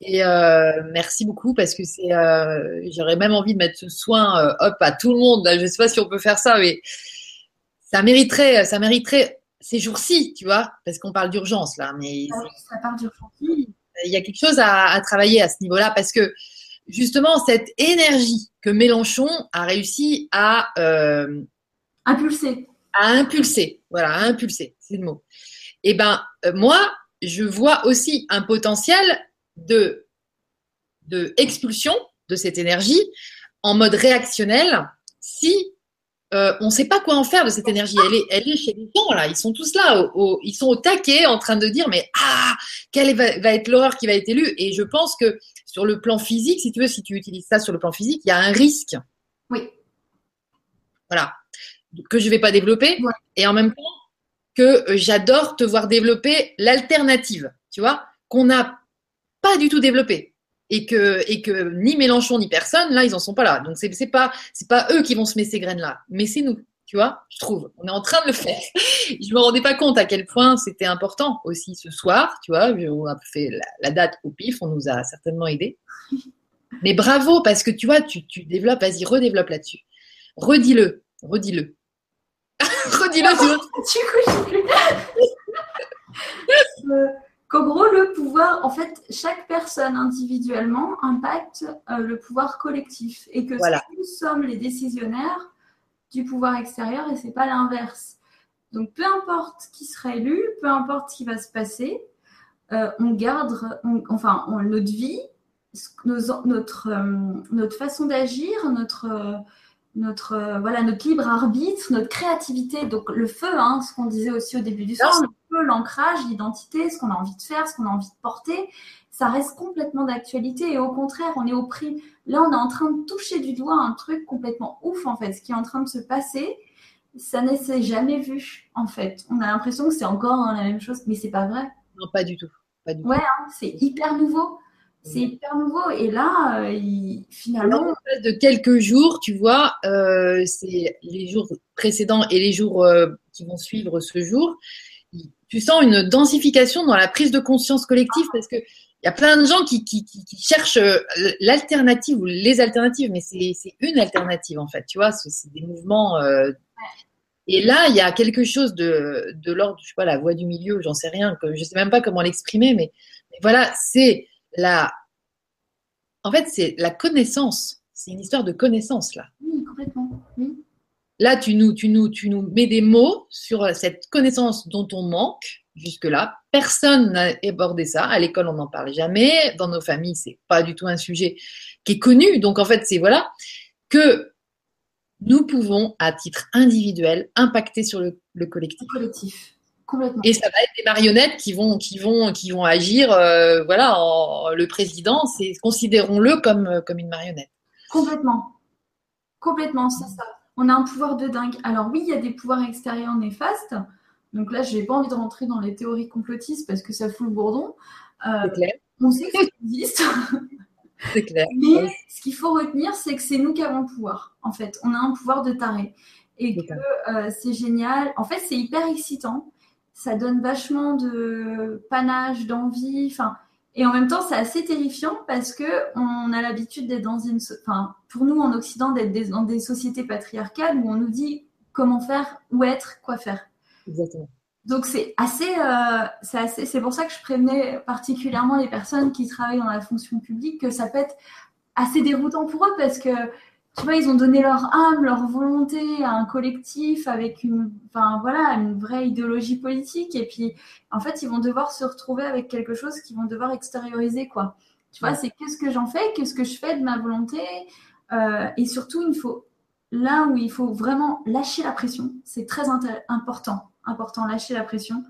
Et euh, merci beaucoup parce que c'est, j'aurais même envie de mettre ce soin, hop, à tout le monde. Je ne sais pas si on peut faire ça, mais ça mériterait, ça mériterait ces jours-ci, tu vois, parce qu'on parle d'urgence là. Mais ah ça parle d'urgence il y a quelque chose à, travailler à ce niveau-là parce que justement cette énergie que Mélenchon a réussi à euh, impulser, à impulser, voilà, à impulser, c'est le mot. Et eh ben euh, moi, je vois aussi un potentiel de de expulsion de cette énergie en mode réactionnel si euh, on ne sait pas quoi en faire de cette énergie. Elle est, elle est chez les gens là. Ils sont tous là, ils sont au taquet en train de dire mais ah quelle va, être l'horreur qui va être élue. Et je pense que sur le plan physique, si tu veux, si tu utilises ça sur le plan physique, il y a un risque. Oui. Voilà que je ne vais pas développer. Et en même temps que euh, j'adore te voir développer l'alternative. Tu vois qu'on n'a pas du tout développé et que, et que ni Mélenchon ni personne, là, ils n'en sont pas là. Donc, c'est n'est pas, pas eux qui vont semer ces graines-là, mais c'est nous, tu vois, je trouve. On est en train de le faire. je me rendais pas compte à quel point c'était important aussi ce soir, tu vois. On a fait la, date au pif, on nous a certainement aidés. Mais bravo, parce que tu vois, tu, tu développes, vas-y, redéveloppe là-dessus. Redis-le, redis-le. redis-le, tu vois. qu'en gros, le pouvoir, en fait, chaque personne individuellement impacte euh, le pouvoir collectif et que nous sommes les décisionnaires du pouvoir extérieur et c'est pas l'inverse. Donc, peu importe qui sera élu, peu importe ce qui va se passer, euh, on garde, enfin, notre vie, notre, euh, notre façon d'agir, notre notre voilà notre libre arbitre, notre créativité, donc le feu, hein, ce qu'on disait aussi au début du soir, l'ancrage, l'identité, ce qu'on a envie de faire, ce qu'on a envie de porter, ça reste complètement d'actualité. Et au contraire, on est au prix. Là, on est en train de toucher du doigt un truc complètement ouf, en fait, ce qui est en train de se passer. Ça ne s'est jamais vu, en fait. On a l'impression que c'est encore la même chose, mais c'est pas vrai. Non, pas du tout. Pas du ouais, hein, c'est hyper nouveau. C'est hyper nouveau. Et là, euh, finalement. de quelques jours, tu vois, euh, c'est les jours précédents et les jours euh, qui vont suivre ce jour tu sens une densification dans la prise de conscience collective parce que il y a plein de gens qui, cherchent euh, l'alternative ou les alternatives, mais c'est une alternative en fait, tu vois, c'est des mouvements. Euh, et là, il y a quelque chose de, l'ordre, je sais pas, la voix du milieu, j'en sais rien, je sais même pas comment l'exprimer, mais, voilà, c'est la. En fait, c'est la connaissance. C'est une histoire de connaissance là. Oui, complètement. Là, tu nous, tu, nous, tu nous mets des mots sur cette connaissance dont on manque jusque-là. Personne n'a abordé ça. À l'école, on n'en parle jamais. Dans nos familles, c'est pas du tout un sujet qui est connu. Donc, en fait, c'est voilà que nous pouvons, à titre individuel, impacter sur le, collectif. collectif. Complètement. Et ça va être des marionnettes qui vont, qui vont, qui vont agir. Euh, voilà, le président, c'est considérons-le comme, comme une marionnette. Complètement. Complètement, c'est ça. On a un pouvoir de dingue. Alors oui, il y a des pouvoirs extérieurs néfastes. Donc là, je n'ai pas envie de rentrer dans les théories complotistes parce que ça fout le bourdon. Euh, clair. On sait que ça existe. C'est clair. Mais ce qu'il faut retenir, c'est que c'est nous qui avons le pouvoir. En fait, on a un pouvoir de taré. Et que euh, c'est génial. En fait, c'est hyper excitant. Ça donne vachement de panache, d'envie. Enfin, et en même temps, c'est assez terrifiant parce que on a l'habitude d'être dans une, enfin, pour nous en Occident, d'être dans des sociétés patriarcales où on nous dit comment faire, où être, quoi faire. Exactement. Donc c'est assez, euh, c'est assez, c'est pour ça que je prévenais particulièrement les personnes qui travaillent dans la fonction publique que ça peut être assez déroutant pour eux parce que tu vois, ils ont donné leur âme, leur volonté à un collectif avec une, enfin voilà, une vraie idéologie politique. Et puis, en fait, ils vont devoir se retrouver avec quelque chose qu'ils vont devoir extérioriser, quoi. Tu vois, c'est qu'est-ce que j'en fais, qu'est-ce que je fais de ma volonté. Euh, et surtout, il faut, là où il faut vraiment lâcher la pression, c'est très important, important, lâcher la pression.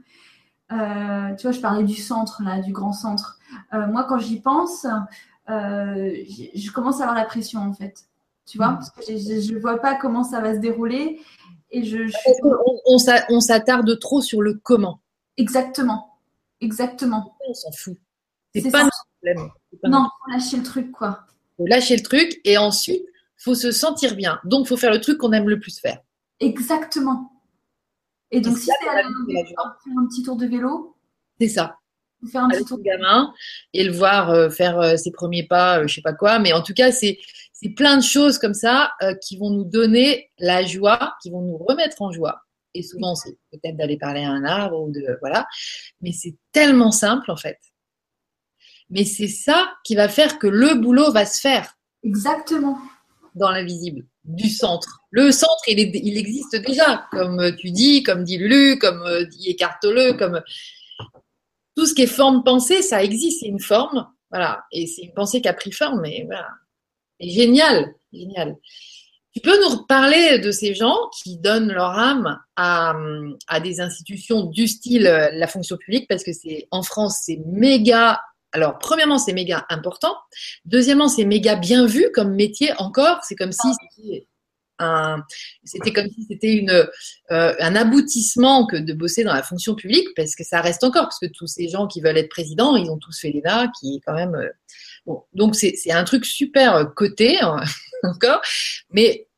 Euh, tu vois, je parlais du centre, là, du grand centre. Euh, moi, quand j'y pense, je commence à avoir la pression, en fait tu vois, parce que je ne vois pas comment ça va se dérouler. Et je, On, s'attarde trop sur le comment. Exactement. Exactement. On s'en fout. C'est pas notre problème. non, faut lâcher le truc, quoi. Faut lâcher le truc et ensuite, faut se sentir bien. Donc, faut faire le truc qu'on aime le plus faire. Exactement. Et donc, si c'est faire un petit tour de vélo. C'est ça. Faire un petit tour de gamin et le voir euh, faire euh, ses premiers pas, je euh, je sais pas quoi. Mais en tout cas, c'est c'est plein de choses comme ça euh, qui vont nous donner la joie, qui vont nous remettre en joie. Et souvent, c'est peut-être d'aller parler à un arbre ou de voilà, mais c'est tellement simple en fait. Mais c'est ça qui va faire que le boulot va se faire. Exactement. Dans l'invisible, du centre. Le centre, il, il, existe déjà, comme tu dis, comme dit Lulu, comme euh, dit Écartoleux, comme tout ce qui est forme pensée, ça existe, c'est une forme, voilà, et c'est une pensée qui a pris forme, mais voilà, Génial, génial. Tu peux nous parler de ces gens qui donnent leur âme à, des institutions du style euh, la fonction publique parce que c'est en France c'est méga. Alors premièrement c'est méga important. Deuxièmement c'est méga bien vu comme métier encore. C'est comme si c'était un, comme si c'était une euh, un aboutissement que de bosser dans la fonction publique parce que ça reste encore parce que tous ces gens qui veulent être présidents ils ont tous fait l'ENA qui est quand même euh, donc c'est un truc super euh, coté hein, encore, mais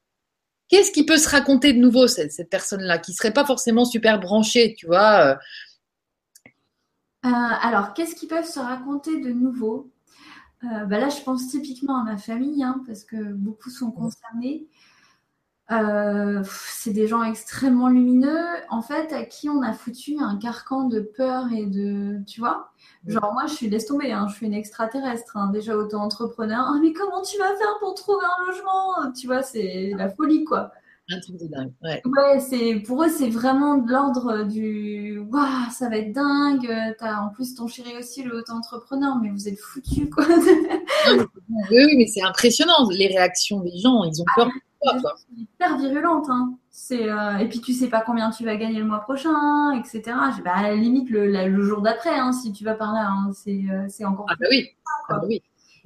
qu'est-ce qui peut se raconter de nouveau cette, personne-là qui serait pas forcément super branchée, tu vois euh? Euh, Alors qu'est-ce qu'ils peuvent se raconter de nouveau? Bah Là, je pense typiquement à ma famille hein, parce que beaucoup sont concernés. C'est des gens extrêmement lumineux, en fait, à qui on a foutu un carcan de peur et de, tu vois, Genre, moi, je suis laisse tomber, hein, je suis une extraterrestre, hein, déjà auto-entrepreneur. Ah, mais comment tu vas faire pour trouver un logement? Tu vois, c'est la folie, quoi. Un truc de dingue, ouais. Ouais, c'est, pour eux, c'est vraiment de l'ordre du Waouh, ça va être dingue. T'as en plus ton chéri aussi, le auto-entrepreneur, mais vous êtes foutus, quoi. oui, mais c'est impressionnant, les réactions des gens, ils ont peur. Ah, c'est hyper virulente, hein. C'est euh, et puis tu sais pas combien tu vas gagner le mois prochain, etc. Bah, à la limite le, jour d'après, hein, si tu vas par là, hein, euh, c'est encore. Ah bah oui. Ah bah oui.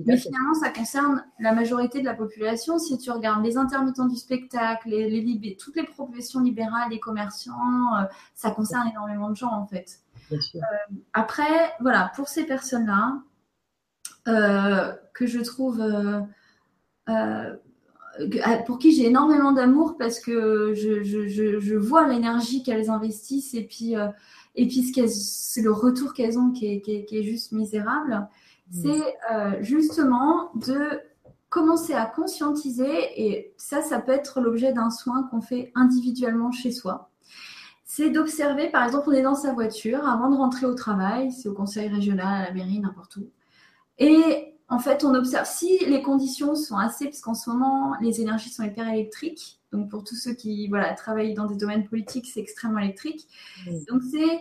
Mais finalement, ça concerne la majorité de la population. Si tu regardes les intermittents du spectacle, les, toutes les professions libérales, les commerçants, euh, ça concerne énormément de gens en fait. après, voilà, pour ces personnes-là, que je trouve pour qui j'ai énormément d'amour parce que je, je, je, vois l'énergie qu'elles investissent et puis, euh, et puis c'est le retour qu'elles ont qui est, qui, est, qui est, juste misérable. C'est euh, justement de commencer à conscientiser et ça, ça peut être l'objet d'un soin qu'on fait individuellement chez soi. C'est d'observer, par exemple, on est dans sa voiture avant de rentrer au travail, c'est au conseil régional, à la mairie, n'importe où. Et en fait, on observe si les conditions sont assez, parce qu'en ce moment, les énergies sont hyper électriques. Donc, pour tous ceux qui voilà, travaillent dans des domaines politiques, c'est extrêmement électrique. Donc, c'est.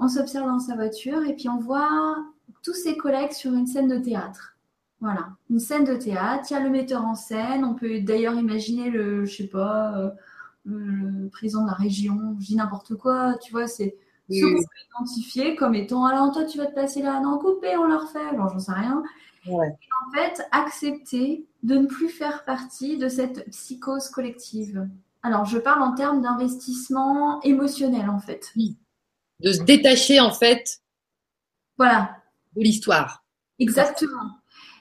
On s'observe dans sa voiture et puis on voit tous ses collègues sur une scène de théâtre. Voilà, une scène de théâtre. Il y a le metteur en scène. On peut d'ailleurs imaginer le, je sais pas, euh, le président de la région. Je dis n'importe quoi. Tu vois, c'est oui. identifiés comme étant alors toi tu vas te placer là, non coupé, on leur fait, alors j'en sais rien. en fait, accepter de ne plus faire partie de cette psychose collective. Alors, je parle en termes d'investissement émotionnel, en fait. Oui. De se détacher, en fait, voilà. de l'histoire. Exactement.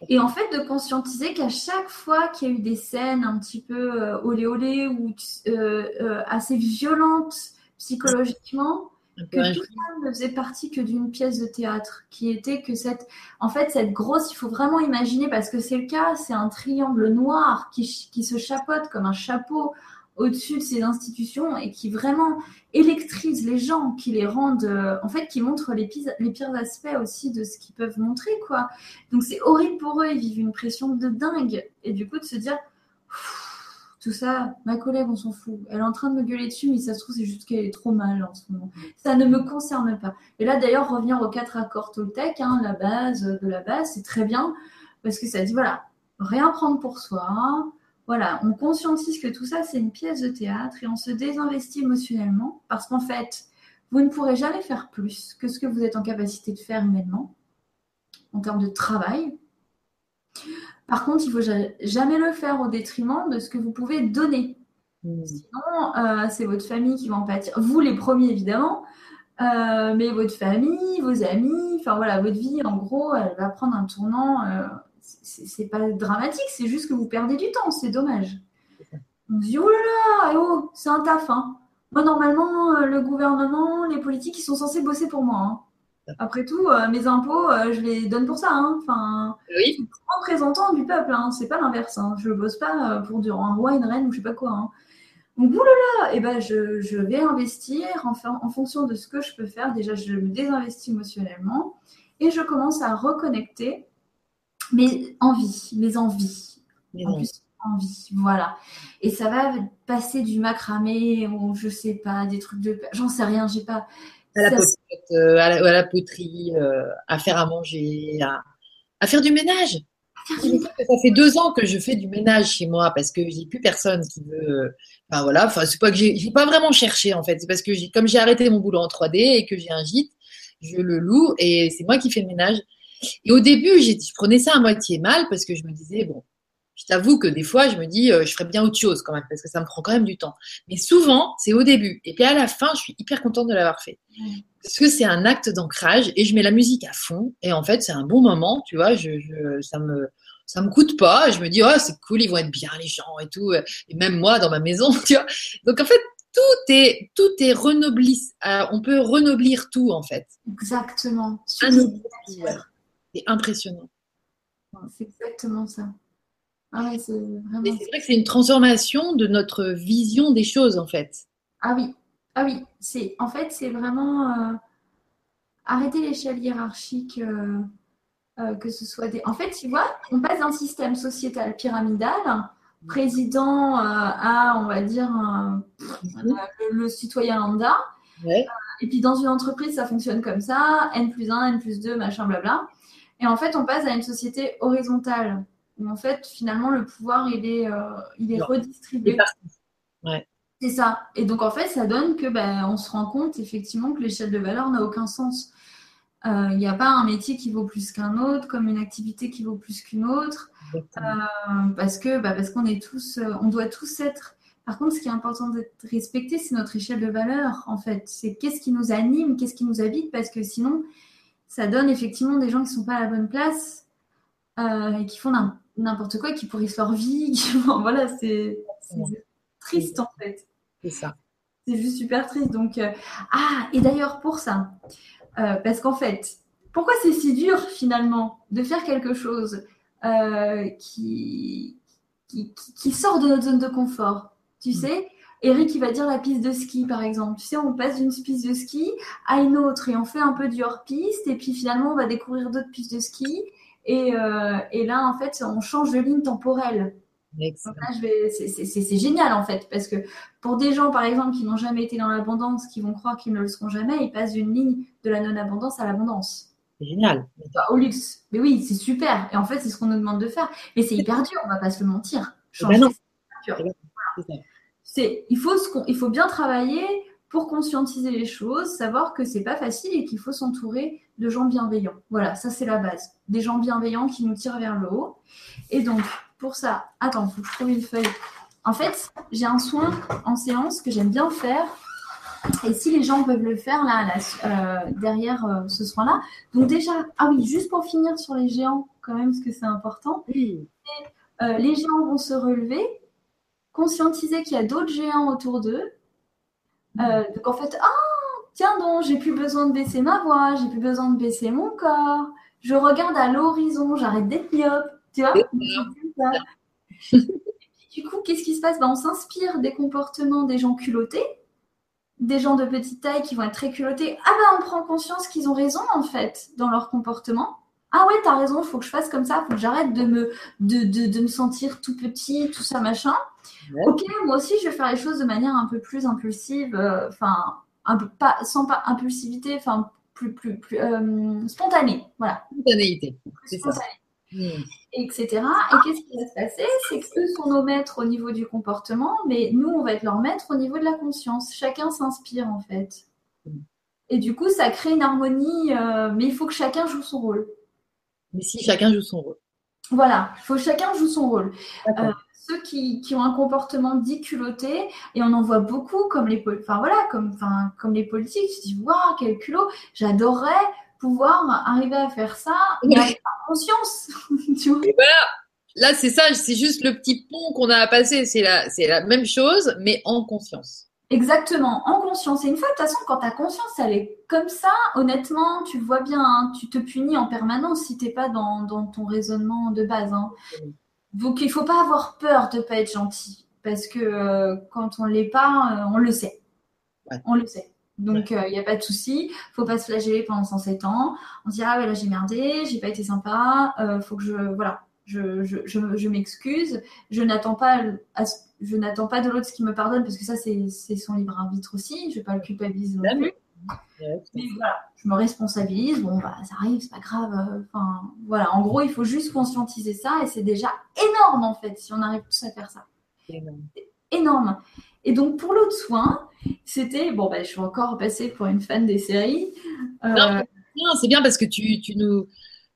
Et en fait, de conscientiser qu'à chaque fois qu'il y a eu des scènes un petit peu euh, olé olé ou euh, euh, assez violentes psychologiquement, que tout ça ne faisait partie que d'une pièce de théâtre, qui était que cette, en fait, cette grosse, il faut vraiment imaginer, parce que c'est le cas, c'est un triangle noir qui, qui se chapeaute comme un chapeau au-dessus de ces institutions et qui vraiment électrisent les gens, qui les rendent, euh, en fait, qui montrent les, pires, les pires aspects aussi de ce qu'ils peuvent montrer, quoi. Donc c'est horrible pour eux, ils vivent une pression de dingue. Et du coup, de se dire, tout ça, ma collègue, on s'en fout. Elle est en train de me gueuler dessus, mais ça se trouve, c'est juste qu'elle est trop mal en ce moment. Ça ne me concerne pas. Et là, d'ailleurs, revenir aux quatre accords Toltec, hein, la base de la base, c'est très bien, parce que ça dit, voilà, rien prendre pour soi, voilà, on conscientise que tout ça, c'est une pièce de théâtre et on se désinvestit émotionnellement parce qu'en fait, vous ne pourrez jamais faire plus que ce que vous êtes en capacité de faire humainement en termes de travail. Par contre, il ne faut jamais le faire au détriment de ce que vous pouvez donner. Mmh. Sinon, euh, c'est votre famille qui va en pâtir. Vous, les premiers, évidemment, euh, mais votre famille, vos amis, enfin voilà, votre vie, en gros, elle va prendre un tournant euh, c'est pas dramatique, c'est juste que vous perdez du temps, c'est dommage. On se dit, oh là là, eh oh, c'est un taf. Hein. Moi, normalement, euh, le gouvernement, les politiques, ils sont censés bosser pour moi. Hein. Après tout, euh, mes impôts, euh, je les donne pour ça. Hein. Enfin, oui. représentant du peuple, hein. c'est pas l'inverse. Hein. Je bosse pas pour du, un roi, une reine ou je sais pas quoi. Hein. Donc, oulala, eh ben, je, je, vais investir en, en, fonction de ce que je peux faire. Déjà, je me désinvestis émotionnellement et je commence à reconnecter mes envies, mes envies. en plus, envie, voilà. Et ça va passer du macramé ou je sais pas, des trucs de. J'en sais rien, j'ai pas. À la, euh, à, la, poterie, euh, à faire à manger, à, faire du ménage. Ça fait deux ans que je fais du ménage chez moi parce que j'ai plus personne qui veut. Enfin voilà, enfin c'est pas que j'ai pas vraiment cherché en fait, c'est parce que comme j'ai arrêté mon boulot en 3D et que j'ai un gîte, je le loue et c'est moi qui fais le ménage. Et au début, je prenais ça à moitié mal parce que je me disais, bon, je t'avoue que des fois, je me dis, euh, je ferais bien autre chose quand même, parce que ça me prend quand même du temps. Mais souvent, c'est au début. Et puis à la fin, je suis hyper contente de l'avoir fait. Parce que c'est un acte d'ancrage et je mets la musique à fond. Et en fait, c'est un bon moment, tu vois, je, je, ça me ça me coûte pas. Je me dis, oh, c'est cool, ils vont être bien, les gens et tout. Et même moi, dans ma maison, tu vois. Donc en fait, tout est, tout est. Euh, on peut renoblir tout, en fait. Exactement. C'est impressionnant. C'est exactement ça. Ah c'est vrai que c'est une transformation de notre vision des choses, en fait. Ah oui, ah oui. C'est, en fait, c'est vraiment euh, arrêter l'échelle hiérarchique, euh, euh, que ce soit des. En fait, tu vois, on passe d'un système sociétal pyramidal, président à, on va dire, mhm. le, citoyen lambda. et puis dans une entreprise, ça fonctionne comme ça, N plus 1, N plus 2, machin, blabla. Et en fait, on passe à une société horizontale, où en fait, finalement, le pouvoir, il est, euh, il est redistribué. Ouais. C'est ça. Et donc, en fait, ça donne que ben, on se rend compte effectivement que l'échelle de valeur n'a aucun sens. Euh, il n'y a pas un métier qui vaut plus qu'un autre, comme une activité qui vaut plus qu'une autre, euh, parce que bah, parce qu'on est tous, on doit tous être. Par contre, ce qui est important d'être respecté, c'est notre échelle de valeur. En fait, c'est qu'est-ce qui nous anime, qu'est-ce qui nous habite, parce que sinon, ça donne effectivement des gens qui ne sont pas à la bonne place euh, et qui font n'importe quoi, qui pourrissent leur vie. voilà, c'est triste en fait. C'est ça. C'est juste super triste. Donc, euh, ah, et d'ailleurs pour ça, euh, parce qu'en fait, pourquoi c'est si dur finalement de faire quelque chose qui, qui, qui, sort de notre zone de confort? Tu mm. sais, Eric, il va dire la piste de ski, par exemple. Tu sais, on passe d'une piste de ski à une autre et on fait un peu du hors-piste et puis finalement, on va découvrir d'autres pistes de ski. Et, euh, et, là, en fait, on change de ligne temporelle. C'est génial, en fait, parce que pour des gens, par exemple, qui n'ont jamais été dans l'abondance, qui vont croire qu'ils ne le seront jamais, ils passent d'une ligne de la non-abondance à l'abondance. C'est génial. Au luxe. Mais oui, c'est super. Et en fait, c'est ce qu'on nous demande de faire. Mais c'est hyper dur, on va pas se le mentir. Changer, c'est il faut, ce il faut bien travailler pour conscientiser les choses, savoir que c'est pas facile et qu'il faut s'entourer de gens bienveillants. Voilà, ça c'est la base. Des gens bienveillants qui nous tirent vers le haut. Et donc, pour ça, attends, faut que je trouve une feuille. En fait, j'ai un soin en séance que j'aime bien faire. Et si les gens peuvent le faire là, euh, derrière euh, ce soin-là. Donc déjà, ah oui, juste pour finir sur les géants, quand même, parce que c'est important. Euh, les géants vont se relever, conscientiser qu'il y a d'autres géants autour d'eux. Donc en fait, ah, tiens donc, j'ai plus besoin de baisser ma voix, j'ai plus besoin de baisser mon corps. Je regarde à l'horizon, j'arrête d'être myope. Tu vois? Du coup, qu'est-ce qui se passe? Ben, On s'inspire des comportements des gens culottés, des gens de petite taille qui vont être très culottés. Ah ben, on prend conscience qu'ils ont raison, en fait, dans leur comportement. Ah ouais, t'as raison, il faut que je fasse comme ça, il faut que j'arrête de me, de, de, me sentir tout petit, tout ça, machin. Ok, moi aussi, je vais faire les choses de manière un peu plus impulsive, euh, enfin, pas, sans pas impulsivité, enfin, plus, plus, plus euh, spontanée, voilà. Spontanéité, c'est ça. Hmm. Etc. Et qu'est-ce qui va se passer? C'est qu'eux sont nos maîtres au niveau du comportement, mais nous, on va être leurs maîtres au niveau de la conscience. Chacun s'inspire, en fait. Hmm. Et du coup, ça crée une harmonie, euh, mais il faut que chacun joue son rôle. Mais si chacun joue son rôle. Voilà, il faut que chacun joue son rôle. Euh, ceux qui, qui, ont un comportement dit culotté, et on en voit beaucoup, comme les, enfin, voilà, comme, enfin, comme les politiques, tu te dis, waouh, quel culot, j'adorerais pouvoir arriver à faire ça mais avec conscience. tu vois Là, c'est ça, c'est juste le petit pont qu'on a à passer. C'est la, c'est la même chose, mais en conscience. Exactement, en conscience. Et une fois, de toute façon, quand ta conscience, elle est comme ça, honnêtement, tu vois bien, hein, tu te punis en permanence si tu n'es pas dans, dans, ton raisonnement de base. Hein. Donc, il ne faut pas avoir peur de ne pas être gentil. Parce que euh, quand on ne l'est pas, euh, on le sait. On le sait. Donc, il n'y euh, a pas de souci. faut pas se flageller pendant 107 ans. On se dit, ah ouais, là, j'ai merdé, j'ai pas été sympa, faut que je, voilà, je, je, je, m'excuse. Je n'attends pas, je n'attends pas de l'autre ce qui me pardonne parce que ça, c'est, son libre arbitre aussi. Je vais pas le culpabiliser non plus. Mais voilà, je me responsabilise. Bon, bah, ça arrive, c'est pas grave. Enfin, voilà. En gros, il faut juste conscientiser ça et c'est déjà énorme en fait si on arrive tous à faire ça. Énorme. énorme. Et donc, pour l'autre soin, c'était, bon, bah, je suis encore passée pour une fan des séries. Euh, c'est bien parce que tu, tu, nous,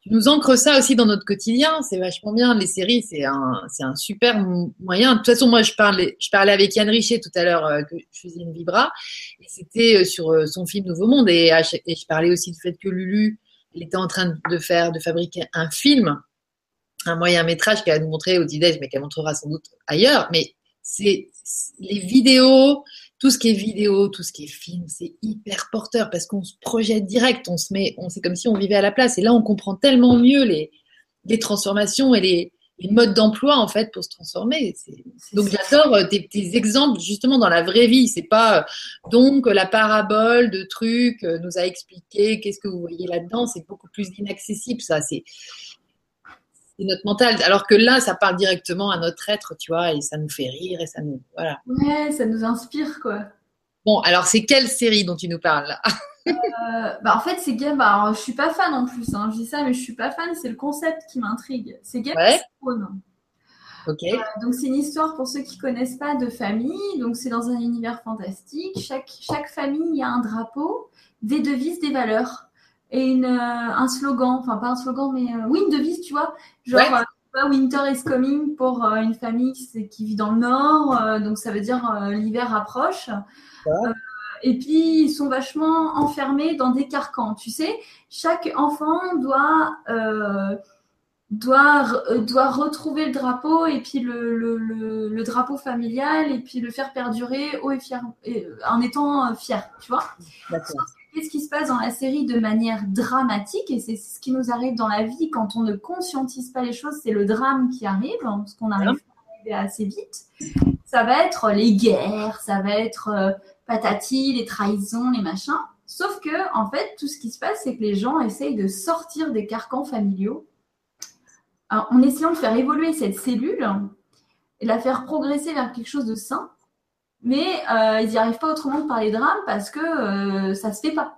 tu nous ancres ça aussi dans notre quotidien. C'est vachement bien. Les séries, c'est un, c'est un super moyen. De toute façon, moi, je parlais, je parlais avec Yann Richet tout à l'heure, euh, que je faisais une vibra. Et c'était euh, sur son film Nouveau Monde. Et, je parlais aussi du fait que Lulu, elle était en train de faire, de fabriquer un film, un moyen métrage qu'elle a montrer au Didej, mais qu'elle montrera sans doute ailleurs. Mais c'est les vidéos, tout ce qui est vidéo, tout ce qui est film, c'est hyper porteur parce qu'on se projette direct, on se met, on c'est comme si on vivait à la place. Et là, on comprend tellement mieux les, transformations et les, modes d'emploi en fait pour se transformer. Donc j'adore euh, tes, tes, exemples justement dans la vraie vie. C'est pas euh, donc la parabole de trucs euh, nous a expliqué qu'est-ce que vous voyez là-dedans. C'est beaucoup plus inaccessible ça. Notre mental. Alors que là, ça parle directement à notre être, tu vois, et ça nous fait rire et ça nous. Voilà. Ouais, ça nous inspire, quoi. Bon, alors c'est quelle série dont tu nous parles là? Euh, bah, En fait, c'est Game. Bah, je suis pas fan en plus, hein. je dis ça, mais je suis pas fan, c'est le concept qui m'intrigue. C'est Game of Thrones. Ok. Euh, donc c'est une histoire pour ceux qui connaissent pas de famille. Donc c'est dans un univers fantastique. Chaque, chaque famille a un drapeau, des devises, des valeurs et une, euh, un slogan, enfin pas un slogan, mais euh, oui, une devise, tu vois, genre euh, Winter is coming pour une famille qui, qui, vit dans le nord, donc ça veut dire l'hiver approche. et puis ils sont vachement enfermés dans des carcans, tu sais. Chaque enfant doit doit, doit retrouver le drapeau et puis le, le, le, drapeau familial et puis le faire perdurer haut et fier, en étant fier, tu vois qu'est-ce qui se passe dans la série de manière dramatique et c'est ce qui nous arrive dans la vie quand on ne conscientise pas les choses, c'est le drame qui arrive, parce qu'on arrive assez vite. Ça va être les guerres, ça va être euh, patati, les trahisons, les machins. Sauf que, en fait, tout ce qui se passe, c'est que les gens essayent de sortir des carcans familiaux en essayant de faire évoluer cette cellule et la faire progresser vers quelque chose de sain mais euh, ils n'y arrivent pas autrement que par les drames parce que euh, ça se fait pas.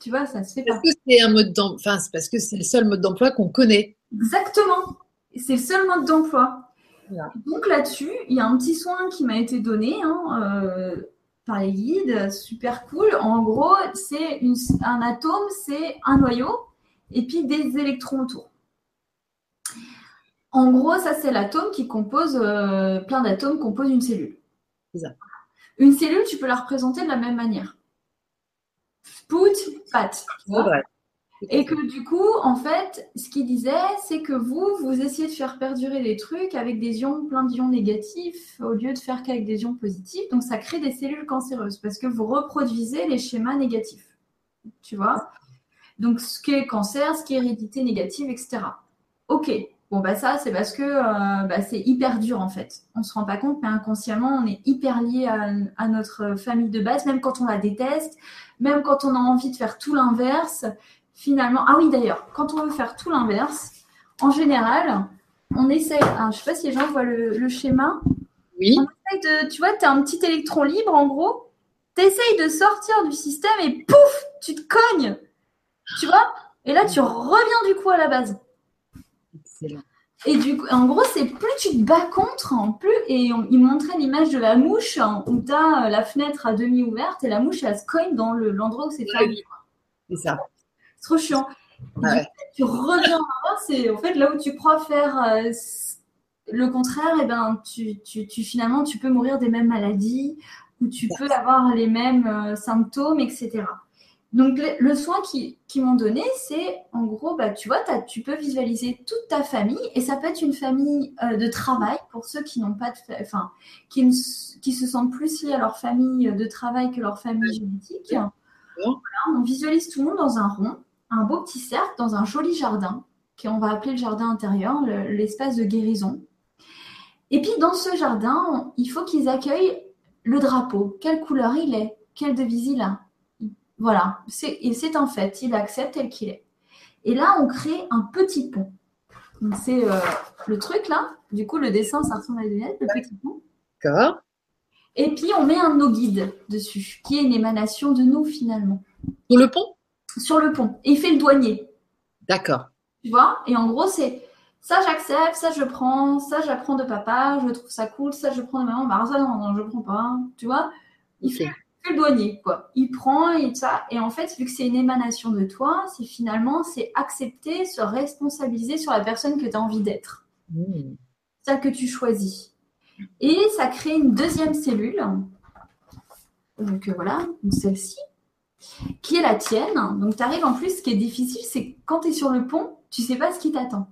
Tu vois, ça se fait parce Que c'est un mode enfin, parce que c'est le seul mode d'emploi qu'on connaît. Exactement. C'est le seul mode d'emploi. Donc là-dessus, il y a un petit soin qui m'a été donné. Hein, euh, par les guides, super cool. En gros, c'est un atome, c'est un noyau et puis des électrons autour. En gros, ça c'est l'atome qui compose, euh, plein d'atomes composent une cellule. Une cellule, tu peux la représenter de la même manière. Spout, pat. Et que du coup, en fait, ce qu'il disait, c'est que vous, vous essayez de faire perdurer les trucs avec des ions, plein d'ions négatifs, au lieu de faire qu'avec des ions positifs. Donc, ça crée des cellules cancéreuses parce que vous reproduisez les schémas négatifs. Tu vois Donc, ce qui est cancer, ce qui est hérédité négative, etc. Ok. Bon, bah ça, c'est parce que euh, bah, c'est hyper dur en fait. On ne se rend pas compte, mais inconsciemment, on est hyper lié à, à notre famille de base, même quand on la déteste, même quand on a envie de faire tout l'inverse finalement. Ah oui, d'ailleurs, quand on veut faire tout l'inverse, en général, on essaye. je ne sais pas si les gens voient le, schéma. Oui. de, tu vois, tu as un petit électron libre en gros. Tu essayes de sortir du système et pouf, tu te cognes. Tu vois? Et là, tu reviens du coup à la base. Et du coup, en gros, c'est plus tu te bats contre, en plus, et il montrait l'image de la mouche hein, où tu as la fenêtre à demi ouverte et la mouche, elle se cogne dans l'endroit où c'est fermé. C'est ça trop chiant. Tu reviens c'est en fait là où tu crois faire euh, le contraire, et eh ben tu, tu, finalement tu peux mourir des mêmes maladies ou tu peux avoir les mêmes euh, symptômes, etc. Donc le, soin qu'ils qui m'ont donné, c'est en gros, bah, tu vois, tu peux visualiser toute ta famille et ça peut être une famille euh, de travail pour ceux qui n'ont pas de, enfin, qui, qui se sentent plus liés à leur famille de travail que leur famille génétique. on visualise tout le monde dans un rond un beau petit cercle dans un joli jardin, qu'on va appeler le jardin intérieur, l'espace de guérison. Et puis dans ce jardin, il faut qu'ils accueillent le drapeau. Quelle couleur il est? Quelle devise il a? Voilà, c'est un fait, il accepte tel qu'il est. Et là, on crée un petit pont. C'est euh, le truc là. Du coup, le dessin, ça ressemble à le petit pont. D'accord. Et puis, on met un no guide dessus, qui est une émanation de nous finalement. Sur le pont? Sur le pont. Et il fait le douanier. D'accord. Tu vois? Et en gros, c'est ça, j'accepte, ça, je prends, ça, j'apprends de papa, je trouve ça cool, ça, je prends de maman, bah ça, non, non, je prends pas. Tu vois? Il fait, le douanier, quoi. Il prend et ça. Et en fait, vu que c'est une émanation de toi, c'est finalement, c'est accepter, se responsabiliser sur la personne que tu as envie d'être. Mmh. Celle que tu choisis. Et ça crée une deuxième cellule. Donc euh, voilà, celle-ci qui est la tienne. Donc, tu arrives en plus, ce qui est difficile, c'est quand tu es sur le pont, tu sais pas ce qui t'attend.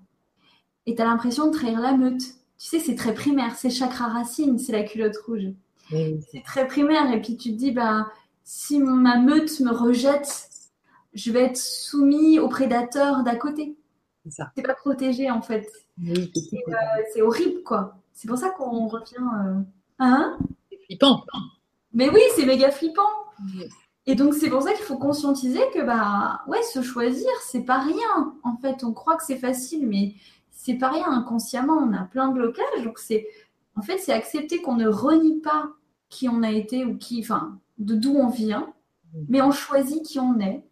Et tu as l'impression de trahir la meute. Tu sais, c'est très primaire, c'est chakra racine, c'est la culotte rouge. C'est très primaire. Et puis tu te dis, bah, si ma meute me rejette, je vais être soumis au prédateur d'à côté. C'est ça. pas protégé en fait. Euh, c'est horrible quoi. C'est pour ça qu'on revient. Euh, hein? C'est flippant. Mais oui, c'est méga flippant. Et donc, c'est pour ça qu'il faut conscientiser que, bah, ouais, se choisir, c'est pas rien. En fait, on croit que c'est facile, mais c'est pas rien. Inconsciemment, on a plein de blocages. Donc, c'est, en fait, c'est accepter qu'on ne renie pas qui on a été ou qui, enfin, de d'où on vient, mais on choisit qui on est,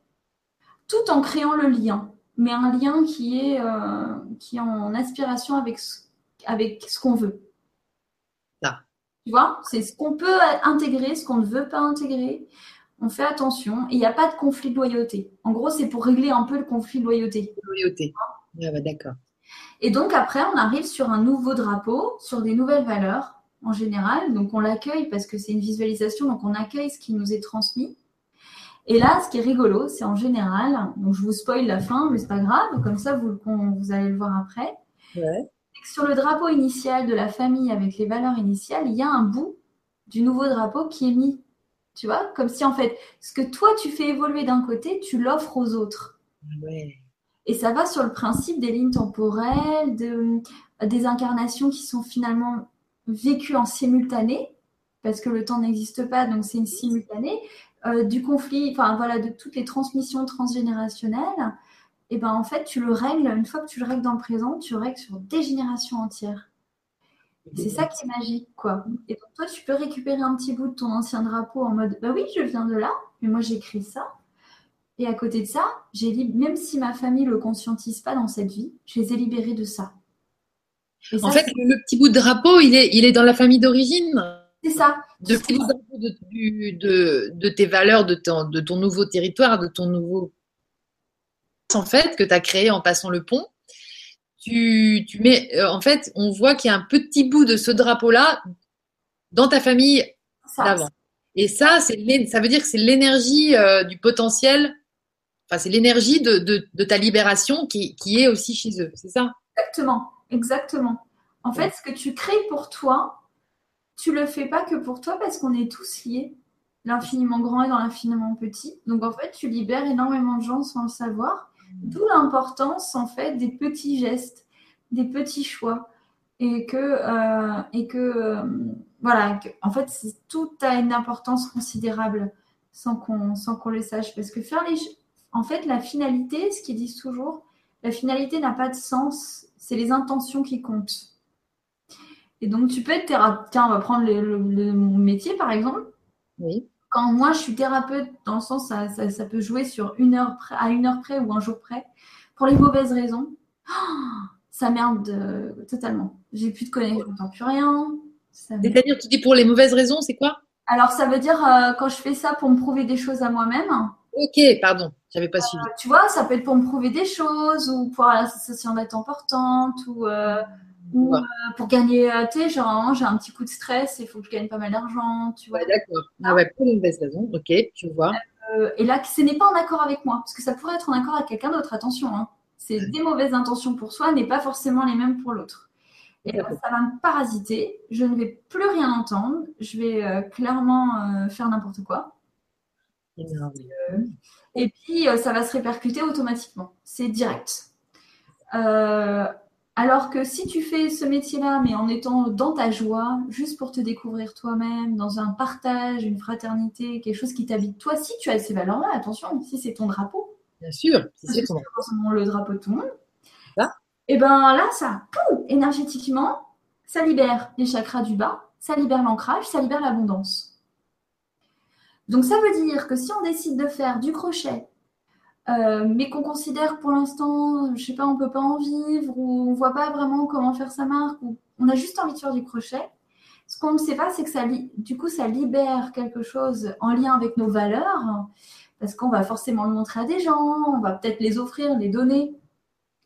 tout en créant le lien. Mais un lien qui est, euh, qui est en aspiration avec ce, avec ce qu'on veut. Ah. Tu vois, c'est ce qu'on peut intégrer, ce qu'on ne veut pas intégrer on fait attention et il n'y a pas de conflit de loyauté. En gros, c'est pour régler un peu le conflit de loyauté. Loyauté. Ah d'accord. Et donc après, on arrive sur un nouveau drapeau, sur des nouvelles valeurs en général. Donc on l'accueille parce que c'est une visualisation, donc on accueille ce qui nous est transmis. Et là, ce qui est rigolo, c'est en général, donc je vous spoil la fin, mais c'est pas grave, comme ça vous, vous allez le voir après. Sur le drapeau initial de la famille avec les valeurs initiales, il y a un bout du nouveau drapeau qui est mis tu vois, comme si en fait, ce que toi tu fais évoluer d'un côté, tu l'offres aux autres. Et ça va sur le principe des lignes temporelles, de, des incarnations qui sont finalement vécues en simultané, parce que le temps n'existe pas, donc c'est une simultanée, euh, du conflit, enfin voilà, de toutes les transmissions transgénérationnelles. Et ben en fait, tu le règles, une fois que tu le règles dans le présent, tu le règles sur des générations entières. C'est ça qui est magique, quoi. Et donc, toi, tu peux récupérer un petit bout de ton ancien drapeau en mode Bah oui, je viens de là, mais moi, j'écris ça. Et à côté de ça, j'ai même si ma famille ne le conscientise pas dans cette vie, je les ai libérés de ça. en fait, le petit bout de drapeau, il est, il est dans la famille d'origine C'est ça. De plus de, de, de, tes valeurs, de ton, de ton nouveau territoire, de ton nouveau en fait que tu as créé en passant le pont. Tu, tu mets, euh, en fait, on voit qu'il y a un petit bout de ce drapeau-là dans ta famille d'avant. Et ça, c'est ça veut dire que c'est l'énergie euh, du potentiel, enfin, c'est l'énergie de, de, de, ta libération qui, qui est aussi chez eux, c'est ça? Exactement, exactement. En fait, ce que tu crées pour toi, tu le fais pas que pour toi parce qu'on est tous liés, l'infiniment grand et dans l'infiniment petit. Donc en fait, tu libères énormément de gens sans le savoir. D'où l'importance en fait des petits gestes, des petits choix et que euh, et que euh, voilà, en fait, tout a une importance considérable sans qu'on sans qu'on le sache parce que faire les en fait la finalité, ce qu'ils disent toujours, la finalité n'a pas de sens, c'est les intentions qui comptent. Et donc, tu peux être thérapeute. Tiens, on va prendre le, mon métier, par exemple. Oui. Quand moi, je suis thérapeute, dans le sens, ça, ça, peut jouer sur une heure près, à une heure près ou un jour près, pour les mauvaises raisons, ça merde euh, totalement. J'ai plus de connexion, je n'entends plus rien. C'est-à-dire, tu dis pour les mauvaises raisons, c'est quoi? Alors, ça veut dire euh, quand je fais ça pour me prouver des choses à moi-même. Ok, pardon, j'avais pas suivi. Euh, tu vois, ça peut être pour me prouver des choses ou pour la sensation d'être importante ou ou euh, pour gagner, euh, tu sais, genre j'ai un petit coup de stress, il faut que je gagne pas mal d'argent, tu vois. Ouais, d'accord. Ah ouais, pour une mauvaise raison, ok, tu vois. Euh, et là, ce n'est pas en accord avec moi, parce que ça pourrait être en accord avec quelqu'un d'autre, attention. Hein. C'est des mauvaises intentions pour soi, n'est pas forcément les mêmes pour l'autre. Et là, ça va me parasiter, je ne vais plus rien entendre, je vais clairement faire n'importe quoi. Et puis, ça va se répercuter automatiquement. C'est direct. Euh, alors que si tu fais ce métier-là, mais en étant dans ta joie, juste pour te découvrir toi-même, dans un partage, une fraternité, quelque chose qui t'habite toi, si tu as ces valeurs-là, attention, si c'est ton drapeau. Bien sûr, c'est forcément le drapeau de tout le monde. Et ben là, ça, énergétiquement, ça libère les chakras du bas, ça libère l'ancrage, ça libère l'abondance. Donc ça veut dire que si on décide de faire du crochet, euh, mais qu'on considère pour l'instant, je sais pas, on peut pas en vivre ou on voit pas vraiment comment faire sa marque ou on a juste envie de faire du crochet. Ce qu'on ne sait pas, c'est que ça, du coup, ça libère quelque chose en lien avec nos valeurs parce qu'on va forcément le montrer à des gens, on va peut-être les offrir, les donner.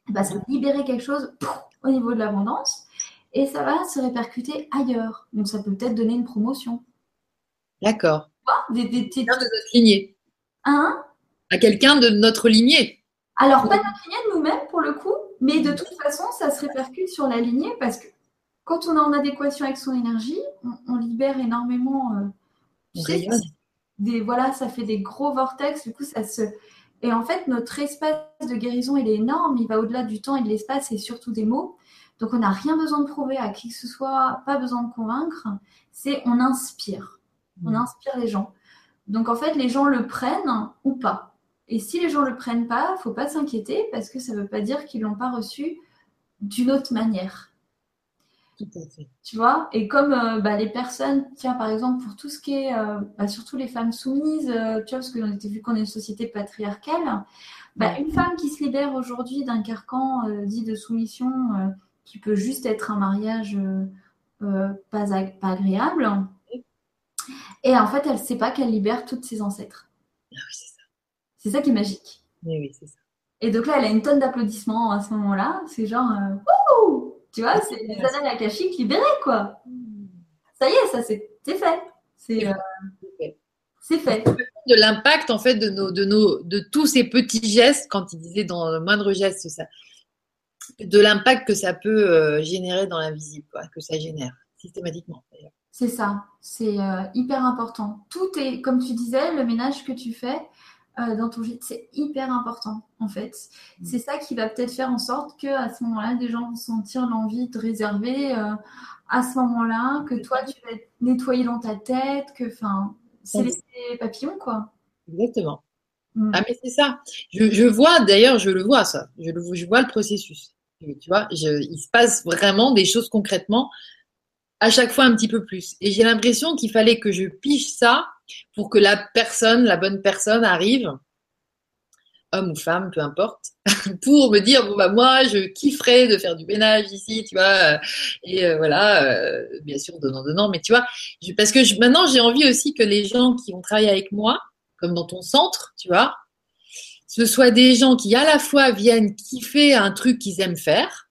Bah, ça va libérer quelque chose au niveau de l'abondance et ça va se répercuter ailleurs. Donc, ça peut peut-être donner une promotion. D'accord. Des, des, des... de notre lignée. Hein à quelqu'un de notre lignée. Alors, pas notre lignée de nous-mêmes pour le coup, mais de toute façon, ça se répercute sur la lignée parce que quand on est en adéquation avec son énergie, on, libère énormément. Euh, des, voilà, ça fait des gros vortex. Du coup, ça se. Et en fait, notre espace de guérison, il est énorme. Il va au-delà du temps et de l'espace et surtout des mots. Donc, on n'a rien besoin de prouver à qui que ce soit, pas besoin de convaincre. C'est on inspire. On mmh. inspire les gens. Donc, en fait, les gens le prennent ou pas. Et si les gens ne le prennent pas, faut pas s'inquiéter parce que ça ne veut pas dire qu'ils l'ont pas reçu d'une autre manière. Tout à fait. Tu vois? Et comme euh, bah, les personnes, tiens, par exemple, pour tout ce qui est, euh, bah, surtout les femmes soumises, euh, tu vois, parce qu'on était vu qu'on est une société patriarcale, bah, une femme qui se libère aujourd'hui d'un carcan dit de soumission qui peut juste être un mariage pas, pas, agréable, et en fait, elle ne sait pas qu'elle libère toutes ses ancêtres. Ah oui, c'est ça qui est magique. Oui, oui, c'est ça. Et donc là, elle a une tonne d'applaudissements à ce moment-là. C'est genre, euh, tu vois, c'est les annales akashiques libérées, quoi. Ça y est, ça c'est fait. C'est euh, c'est fait. De l'impact en fait de nos, de nos, de tous ces petits gestes, quand il disait dans le moindre geste, ça, de l'impact que ça peut euh, générer dans l'invisible, que ça génère systématiquement. C'est ça, c'est hyper important. Tout est, comme tu disais, le ménage que tu fais, euh, dans ton gîte, c'est hyper important en fait. Mm. C'est ça qui va peut-être faire en sorte que à ce moment-là, des gens vont sentir l'envie de réserver euh, à ce moment-là, que toi tu vas être nettoyé dans ta tête, que enfin, c'est les papillons quoi. Exactement. Mm. Ah mais c'est ça. Je, vois d'ailleurs, je le vois ça. Je, le, je vois le processus. Tu vois, il se passe vraiment des choses concrètement à chaque fois un petit peu plus. Et j'ai l'impression qu'il fallait que je piche ça pour que la personne, la bonne personne arrive homme ou femme, peu importe, pour me dire bon bah moi je kifferais de faire du ménage ici, tu vois, et euh, voilà, euh, bien sûr donnant donnant, mais tu vois, parce que maintenant j'ai envie aussi que les gens qui vont travailler avec moi, comme dans ton centre, tu vois, ce soient des gens qui à la fois viennent kiffer un truc qu'ils aiment faire,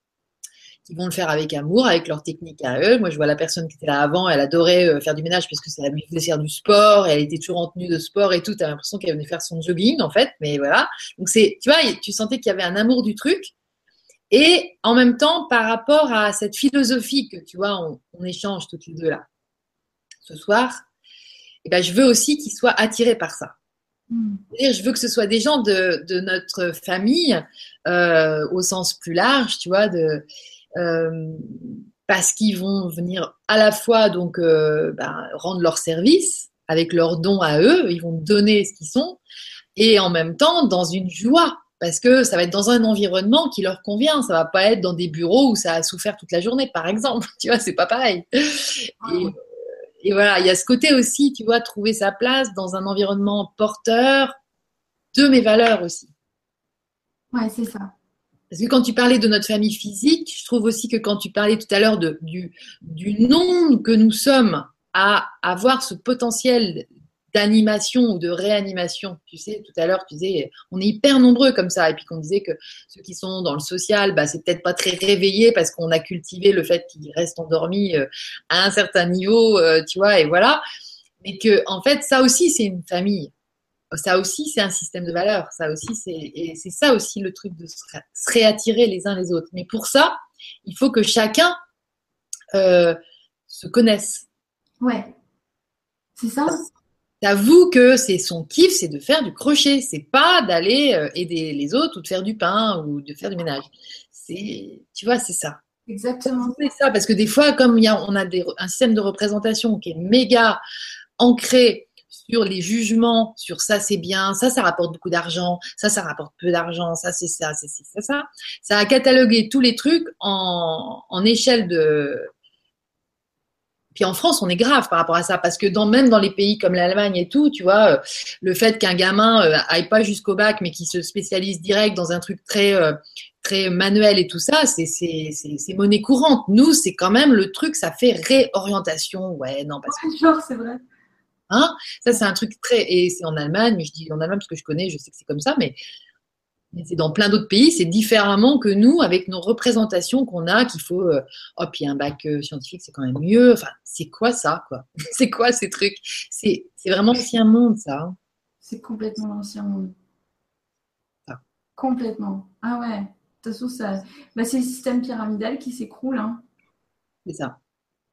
qui vont le faire avec amour, avec leur technique à eux. Moi, je vois la personne qui était là avant, elle adorait euh, faire du ménage parce que ça lui faisait faire du sport, et elle était toujours en tenue de sport et tout. T'as l'impression qu'elle venait faire son jogging, en fait, mais voilà. Donc, c'est, tu vois, tu sentais qu'il y avait un amour du truc. Et en même temps, par rapport à cette philosophie que, tu vois, on, échange toutes les deux là, ce soir, eh ben, je veux aussi qu'ils soient attirés par ça. Hmm. Je veux que ce soit des gens de, de notre famille, euh, au sens plus large, tu vois, de, parce qu'ils vont venir à la fois donc euh, ben, rendre leur service avec leurs dons à eux, ils vont donner ce qu'ils sont, et en même temps dans une joie parce que ça va être dans un environnement qui leur convient. Ça va pas être dans des bureaux où ça a souffert toute la journée, par exemple. Tu vois, c'est pas pareil. Et, et, voilà, il y a ce côté aussi, tu vois, trouver sa place dans un environnement porteur de mes valeurs aussi. Ouais, c'est ça. Parce que quand tu parlais de notre famille physique, je trouve aussi que quand tu parlais tout à l'heure du, du nombre que nous sommes à avoir ce potentiel d'animation ou de réanimation. Tu sais, tout à l'heure, tu disais, on est hyper nombreux comme ça. Et puis qu'on disait que ceux qui sont dans le social, bah, c'est peut-être pas très réveillé parce qu'on a cultivé le fait qu'ils restent endormis euh, à un certain niveau, euh, tu vois, et voilà. Mais que, en fait, ça aussi, c'est une famille ça aussi, c'est un système de valeurs. Ça aussi, c'est, et c'est ça aussi le truc de se, réattirer les uns les autres. Mais pour ça, il faut que chacun euh, se connaisse. Ouais. C'est ça. T'avoues que c'est son kiff, c'est de faire du crochet. C'est pas d'aller euh, aider les autres ou de faire du pain ou de faire du ménage. C'est, tu vois, c'est ça. Exactement. C'est ça, parce que des fois, comme il y a, on a un système de représentation qui est méga ancré sur les jugements, sur ça c'est bien, ça ça rapporte beaucoup d'argent, ça ça rapporte peu d'argent, ça c'est ça, c'est ça, ça. Ça a catalogué tous les trucs en, en échelle de. Puis en France, on est grave par rapport à ça, parce que dans, même dans les pays comme l'Allemagne et tout, tu vois, euh, le fait qu'un gamin euh, aille pas jusqu'au bac, mais qu'il se spécialise direct dans un truc très euh, très manuel et tout ça, c'est monnaie courante. Nous, c'est quand même le truc, ça fait réorientation. Ouais, non, parce que. C'est vrai. Hein? Ça, c'est un truc très. Et c'est en Allemagne, mais je dis en Allemagne parce que je connais, je sais que c'est comme ça, mais, c'est dans plein d'autres pays, c'est différemment que nous, avec nos représentations qu'on a, qu'il faut. Euh, oh, puis un bac euh, scientifique, c'est quand même mieux. Enfin, c'est quoi ça, quoi? C'est quoi ces trucs? C'est vraiment l'ancien monde, ça. Hein. c'est complètement l'ancien monde. Ah. Complètement. Ah ouais. De toute façon, ça... Bah, c'est le système pyramidal qui s'écroule. Hein. C'est ça.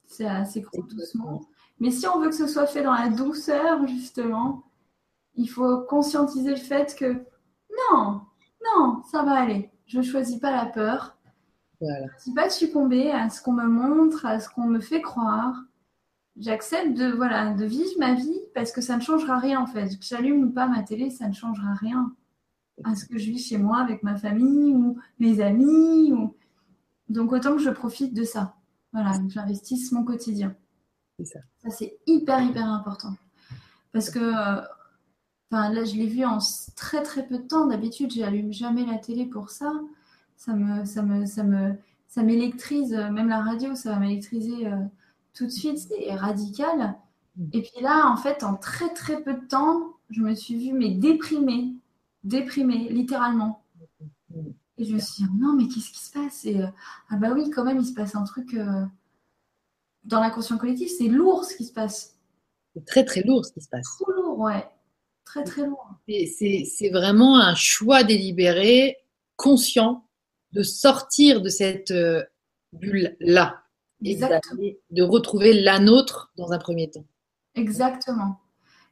Ça s'écroule doucement. Mais si on veut que ce soit fait dans la douceur, justement, il faut conscientiser le fait que non, non, ça va aller. Je ne choisis pas la peur. Voilà. Je ne choisis pas de succomber à ce qu'on me montre, à ce qu'on me fait croire. J'accepte de, voilà, de vivre ma vie parce que ça ne changera rien en fait. Que j'allume ou pas ma télé, ça ne changera rien à ce que je vis chez moi avec ma famille ou mes amis. Donc autant que je profite de ça. Voilà, j'investisse mon quotidien. Ça, c'est hyper, hyper important. Parce que, euh, enfin, là, je l'ai vu en très, très peu de temps. D'habitude, j'allume jamais la télé pour ça. Ça me, ça me, ça me, ça m'électrise. Même la radio, ça va m'électriser euh, tout de suite. C'est radical. Mm. Et puis là, en fait, en très, très peu de temps, je me suis vue, mais déprimée. Déprimée, littéralement. Et je me suis dit, non, mais qu'est-ce qui se passe? Et, euh, ah bah oui, quand même, il se passe un truc dans l'inconscient collectif, c'est lourd ce qui se passe. C'est très très lourd ce qui se passe. Trop lourd, ouais. Très très lourd. C'est vraiment un choix délibéré, conscient, de sortir de cette euh, bulle-là. Exactement. de retrouver la nôtre dans un premier temps. Exactement.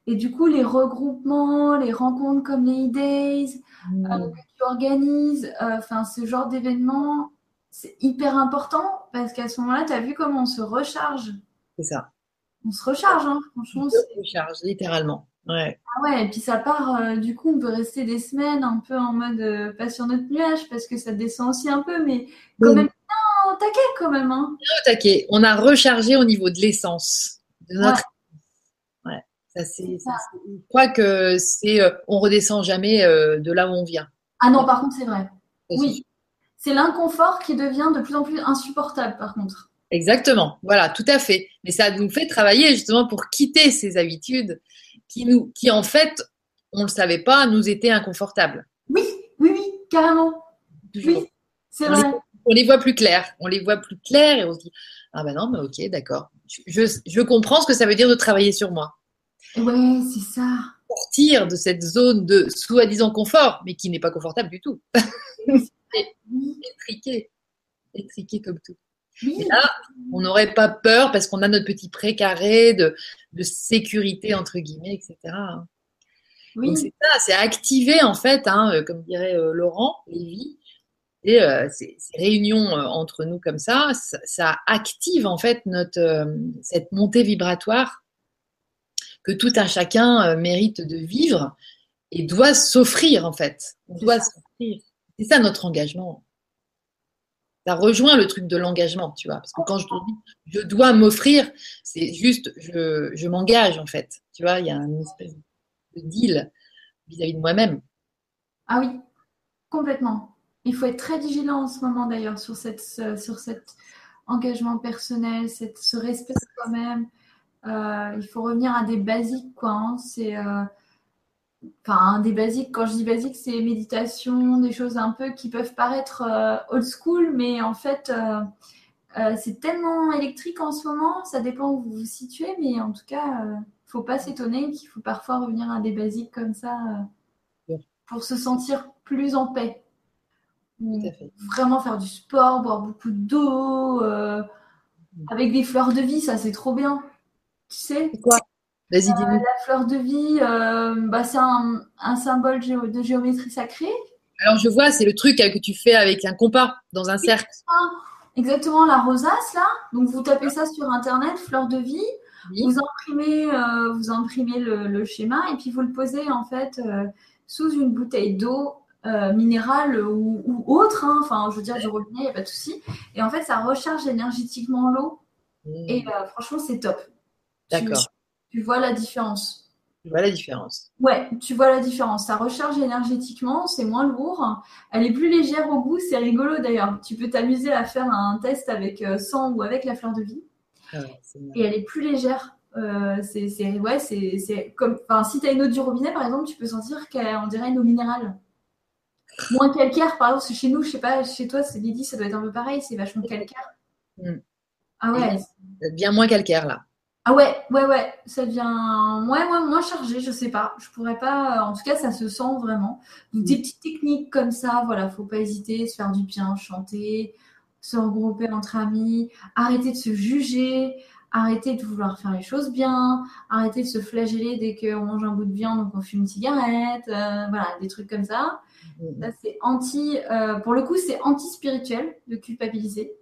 Et du coup, les regroupements, les rencontres comme les e-days mmh. euh, que tu organises, euh, enfin ce genre d'événements, c'est hyper important parce qu'à ce moment-là, tu as vu comment on se recharge. C'est ça. On se recharge, hein, franchement. On se recharge, littéralement. Ouais. Ah ouais, et puis ça part, euh, du coup, on peut rester des semaines un peu en mode euh, pas sur notre nuage parce que ça descend aussi un peu, mais quand même, non, taquet quand même. Hein. taquet. On a rechargé au niveau de l'essence de notre. Ouais. Ça, c'est, je crois que c'est, euh, on redescend jamais euh, de là où on vient. Ah non, par contre, c'est vrai. Oui. C'est l'inconfort qui devient de plus en plus insupportable, par contre. Exactement. Voilà, tout à fait. Mais ça nous fait travailler justement pour quitter ces habitudes qui nous, qui en fait, on le savait pas, nous étaient inconfortables. Oui, oui, oui, carrément. Oui, c'est vrai. on les voit plus clairs. On les voit plus clairs et on se dit, ah ben non, mais ok, d'accord. Je, je comprends ce que ça veut dire de travailler sur moi. Ouais, c'est ça. Sortir de cette zone de soi-disant confort, mais qui n'est pas confortable du tout. étriqué. Étriqué comme tout. Et là, on n'aurait pas peur parce qu'on a notre petit précaré de, de sécurité, entre guillemets, etc. Hein. Oui. c'est ça, c'est activer en fait, hein, euh, comme dirait euh, Laurent Lévy, et euh, ces, réunions entre nous comme ça, ça, active en fait notre, cette montée vibratoire que tout un chacun mérite de vivre et doit s'offrir en fait. On doit s'offrir. C'est ça notre engagement. Ça rejoint le truc de l'engagement, tu vois. Parce que quand je dis je dois m'offrir, c'est juste je, m'engage en fait. Tu vois, il y a une espèce de deal vis-à-vis de moi-même. Ah oui, complètement. Il faut être très vigilant en ce moment d'ailleurs sur, cet engagement personnel, ce respect de soi-même. Euh, il faut revenir à des basiques, quoi. Hein. C'est euh, enfin des basiques. Quand je dis basiques, c'est méditation, des choses un peu qui peuvent paraître euh, old school, mais en fait, c'est tellement électrique en ce moment. Ça dépend où vous vous situez, mais en tout cas, faut pas s'étonner qu'il faut parfois revenir à des basiques comme ça pour se sentir plus en paix. Vraiment faire du sport, boire beaucoup d'eau, avec des fleurs de vie, ça c'est trop bien. Tu sais? Quoi? Vas-y, dis-nous. Euh, la fleur de vie, euh, bah, c'est un, symbole de géométrie sacrée. Alors, je vois, c'est le truc que tu fais avec un compas dans un cercle. Exactement, la rosace, là. Donc, vous tapez ça sur Internet, fleur de vie. Vous imprimez, euh, vous imprimez le, schéma et puis vous le posez, en fait, sous une bouteille d'eau minérale ou, autre. Hein. Enfin, je veux dire, du robinet, il n'y a pas de souci. Et en fait, ça recharge énergétiquement l'eau. Mmh. Et franchement, c'est top. D'accord. Tu, vois la différence. Tu vois la différence. Ouais, tu vois la différence. Ça recharge énergétiquement, c'est moins lourd. Elle est plus légère au goût, c'est rigolo d'ailleurs. Tu peux t'amuser à faire un test avec 100 euh, ou avec la fleur de vie. Ah et elle est plus légère. Euh, c'est ouais, c'est comme enfin si tu as une eau du robinet par exemple, tu peux sentir qu'on dirait une eau minérale. Moins calcaire par exemple, chez nous, je sais pas, chez toi, c'est Lydie, ça doit être un peu pareil, c'est vachement calcaire. Hmm. Ah ouais. Bien moins calcaire là. Ah ouais, ouais, ouais, ça devient ouais, ouais, moins chargé, je sais pas. Je pourrais pas, en tout cas, ça se sent vraiment. Donc, des mm. petites techniques comme ça, voilà, faut pas hésiter, se faire du bien, chanter, se regrouper entre amis, arrêter de se juger, arrêter de vouloir faire les choses bien, arrêter de se flageller dès qu'on mange un bout de viande, donc on fume une cigarette, euh, voilà, des trucs comme ça. Mm. Ça, c'est anti, euh, pour le coup, c'est anti-spirituel de culpabiliser.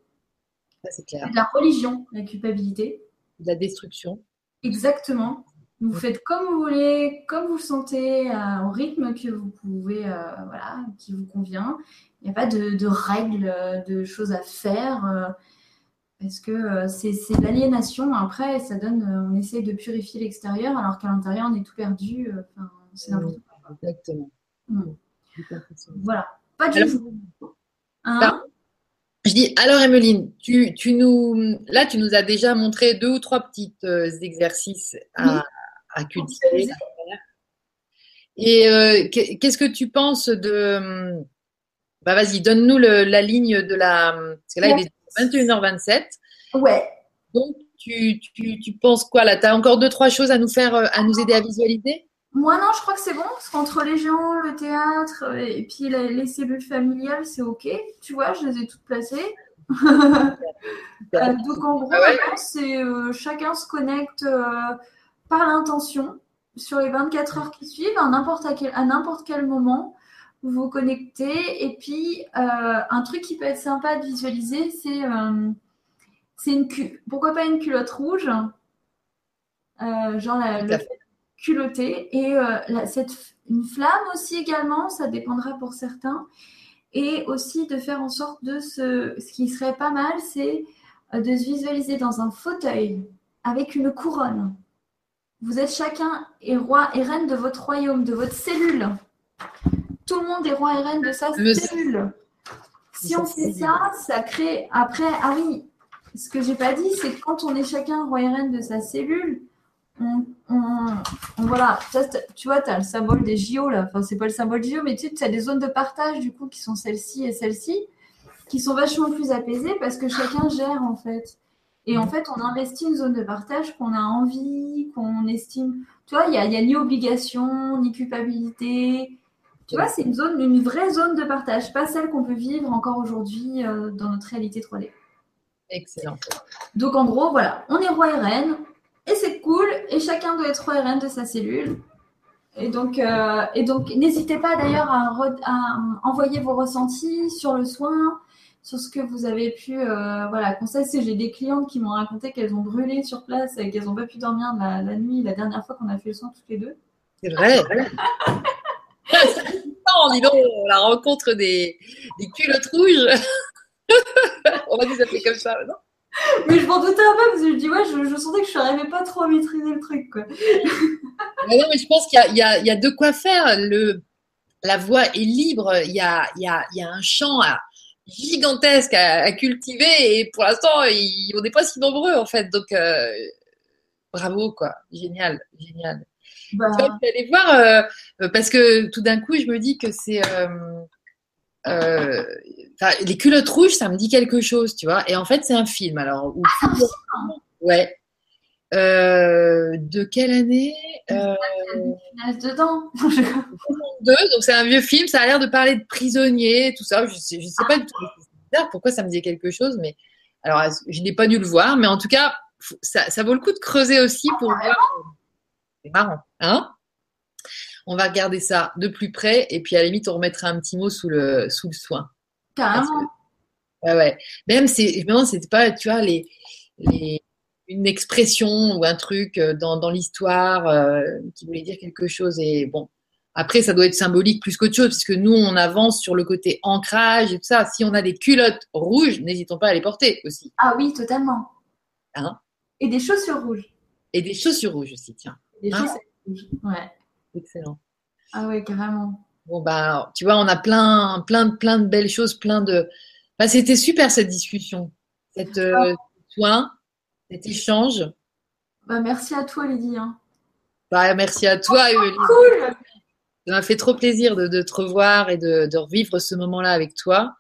Ça, c'est clair. C'est de la religion, la culpabilité de la destruction. Exactement. Vous faites comme vous voulez, comme vous le sentez, euh, au rythme que vous pouvez, euh, voilà, qui vous convient. Il n'y a pas de, règles, de choses à faire. Euh, parce que c'est l'aliénation. Après, ça donne, on essaie de purifier l'extérieur, alors qu'à l'intérieur, on est tout perdu. c'est n'importe quoi. Exactement. Hmm. Voilà. Pas du tout. Hein? Dis, alors Emeline, tu, tu, nous, là, tu nous as déjà montré deux ou trois petits euh, exercices à, à cultiver. Et euh, qu'est-ce que tu penses de. Bah, vas-y, donne-nous la ligne de la. Parce que là, il est 21h27. Ouais. Donc, tu, tu, tu penses quoi là? Tu as encore deux, trois choses à nous faire, à nous aider à visualiser? Moi, non, je crois que c'est bon, parce qu'entre les gens, le théâtre et puis les, cellules familiales, c'est OK. Tu vois, je les ai toutes placées. Euh, donc, en gros, ah c'est euh, chacun se connecte euh, par l'intention sur les 24 heures qui suivent, à n'importe quel, à n'importe quel moment. Vous vous connectez. Et puis, un truc qui peut être sympa de visualiser, c'est c'est une pourquoi pas une culotte rouge? Genre la, le culotté. Et euh, cette, une flamme aussi également, ça dépendra pour certains. Et aussi de faire en sorte de se... Ce qui serait pas mal, c'est euh, de se visualiser dans un fauteuil avec une couronne. Vous êtes chacun et roi et reine de votre royaume, de votre cellule. Tout le monde est roi et reine de sa cellule. Si on fait ça, ça crée. Après, ah oui, ce que j'ai pas dit, c'est que quand on est chacun roi et reine de sa cellule, on, voilà, tu vois, tu as le symbole des JO là. Enfin, c'est pas le symbole des JO, mais tu as des zones de partage du coup qui sont celles-ci et celles-ci, qui sont vachement plus apaisées parce que chacun gère en fait. Et en fait, on investit une zone de partage qu'on a envie, qu'on estime. Tu vois, il n'y a, y a, ni obligation, ni culpabilité. Tu vois, c'est une zone, une vraie zone de partage, pas celle qu'on peut vivre encore aujourd'hui euh, dans notre réalité 3D. Excellent. Donc en gros, voilà, on est roi et reine, et c'est cool, et chacun doit être reine de sa cellule. Et donc, euh, et donc n'hésitez pas d'ailleurs à, à, envoyer vos ressentis sur le soin, sur ce que vous avez pu. Euh, voilà, conseil, c'est j'ai des clientes qui m'ont raconté qu'elles ont brûlé sur place et qu'elles n'ont pas pu dormir la, la, nuit, la dernière fois qu'on a fait le soin toutes les deux. C'est vrai. non, dis donc, la rencontre des, des culottes rouges. On va les appeler comme ça, non? Mais je m'en doutais un peu parce que je dis, ouais, je, sentais que je n'arrivais pas trop à maîtriser le truc. Quoi. mais non, mais je pense qu'il y, y, y a, de quoi faire. Le, la voix est libre. Il y a, y, a, y a un champ à, gigantesque à, cultiver et pour l'instant, on n'est pas si nombreux en fait. Donc, euh, bravo, quoi. Génial, génial. Bah... Tu vas aller voir euh, parce que tout d'un coup, je me dis que c'est. Euh, les culottes rouges, ça me dit quelque chose, tu vois. Et en fait, c'est un film. Alors, ah, ouais. de quelle année euh... dedans. donc c'est un vieux film. Ça a l'air de parler de prisonniers, tout ça. Je sais, je sais pas du tout. pourquoi ça me disait quelque chose, mais alors je n'ai pas dû le voir, mais en tout cas, ça, ça vaut le coup de creuser aussi pour ah, voir. C'est marrant, hein? On va regarder ça de plus près et puis à la limite on remettra un petit mot sous le sous le soin. Carrément. ouais, ouais. Même c'est, je me demande, c'était pas, tu vois, les, les une expression ou un truc euh, dans, dans l'histoire euh, qui voulait dire quelque chose. Et bon, après, ça doit être symbolique plus qu'autre chose, puisque nous, on avance sur le côté ancrage et tout ça. Si on a des culottes rouges, n'hésitons pas à les porter aussi. Ah oui, totalement. Hein? Et des chaussures rouges. Et des chaussures rouges aussi, tiens. Des hein? chaussures rouges, ouais. Excellent. Ah ouais, carrément. Bon, bah, tu vois, on a plein, plein, plein de belles choses, plein de. Bah, c'était super cette discussion, cette euh, soin cet échange. Bah, merci à toi, Lydie. Hein. Bah, merci à toi, oh, Cool. Ça m'a fait trop plaisir de, te revoir et de, revivre ce moment-là avec toi.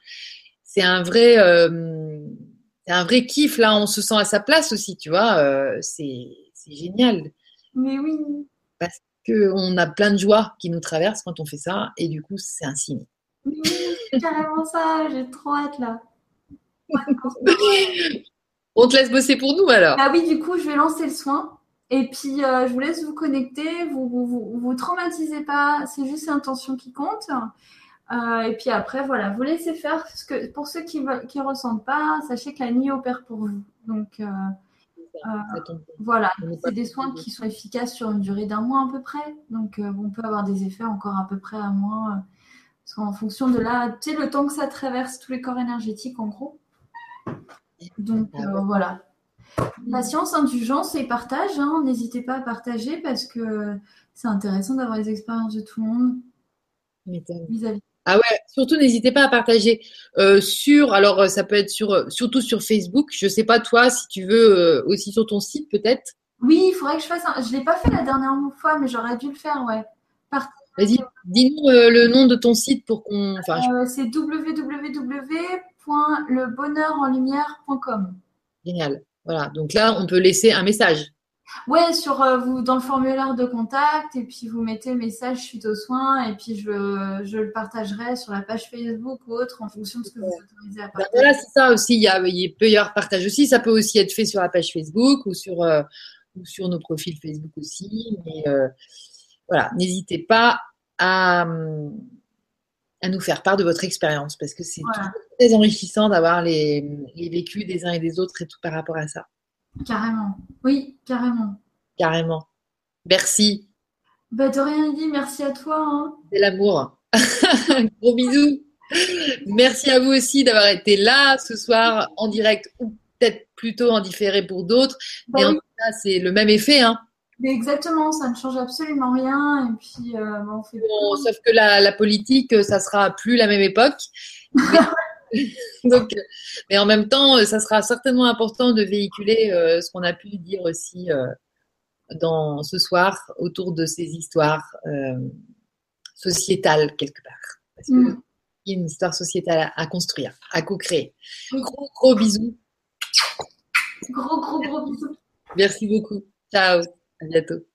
C'est un vrai, euh, un vrai kiff là. On se sent à sa place aussi, tu vois. Euh, c'est génial. Mais oui. Parce qu'on a plein de joie qui nous traversent quand on fait ça, et du coup, c'est un signe. Oui, c'est carrément ça. J'ai trop hâte là. On te laisse bosser pour nous alors. Ah oui, du coup, je vais lancer le soin. Et puis, euh, je vous laisse vous connecter. Vous vous, vous, traumatisez pas. C'est juste l'intention qui compte. Euh, et puis après, voilà, vous laissez faire. Que pour ceux qui ne ressentent pas, sachez que la nuit opère pour vous. Donc, euh, voilà, c'est des soins qui sont efficaces sur une durée d'un mois à peu près. Donc, on peut avoir des effets encore à peu près à mois. en fonction de là, tu sais, le temps que ça traverse tous les corps énergétiques, en gros. Donc ah euh, voilà. Patience, indulgence et partage. Hein. N'hésitez pas à partager parce que c'est intéressant d'avoir les expériences de tout le monde vis-à-vis. Ah ouais, surtout n'hésitez pas à partager euh, sur, alors ça peut être sur, surtout sur Facebook. Je sais pas toi si tu veux euh, aussi sur ton site peut-être. Oui, il faudrait que je fasse. Un... Je l'ai pas fait la dernière fois, mais j'aurais dû le faire, ouais. Vas-y, dis-nous le nom de ton site pour qu'on. Enfin, C'est www lebonheurenlumière.com. Génial. Voilà. Donc là, on peut laisser un message. Ouais, sur euh, vous dans le formulaire de contact et puis vous mettez le message suite aux soins et puis je, je, le partagerai sur la page Facebook ou autre en fonction de ce que vous autorisez à ben partager. voilà, c'est ça aussi. Il, y a, il peut y avoir partage aussi. Ça peut aussi être fait sur la page Facebook ou sur, euh, ou sur nos profils Facebook aussi. Mais euh, voilà, n'hésitez pas à, à nous faire part de votre expérience parce que c'est très enrichissant d'avoir les, vécus des uns et des autres et tout par rapport à ça. Carrément. Oui, carrément. Carrément. Merci. Bah, de rien dit, merci à toi. Hein. C'est l'amour. Gros bisous. Merci à vous aussi d'avoir été là ce soir en direct ou peut-être plutôt en différé pour d'autres. Bah Mais en tout cas, c'est le même effet. Hein. Mais exactement, ça ne change absolument rien. Et puis, euh, on fait bon, sauf que la, la, politique, ça sera plus la même époque. Donc, mais en même temps, ça sera certainement important de véhiculer euh, ce qu'on a pu dire aussi euh, dans ce soir autour de ces histoires euh, sociétales quelque part. Parce mm. y a une histoire sociétale à, construire, à co-créer. Gros, gros bisous. Gros, gros, gros bisous. Merci beaucoup. Ciao. À bientôt.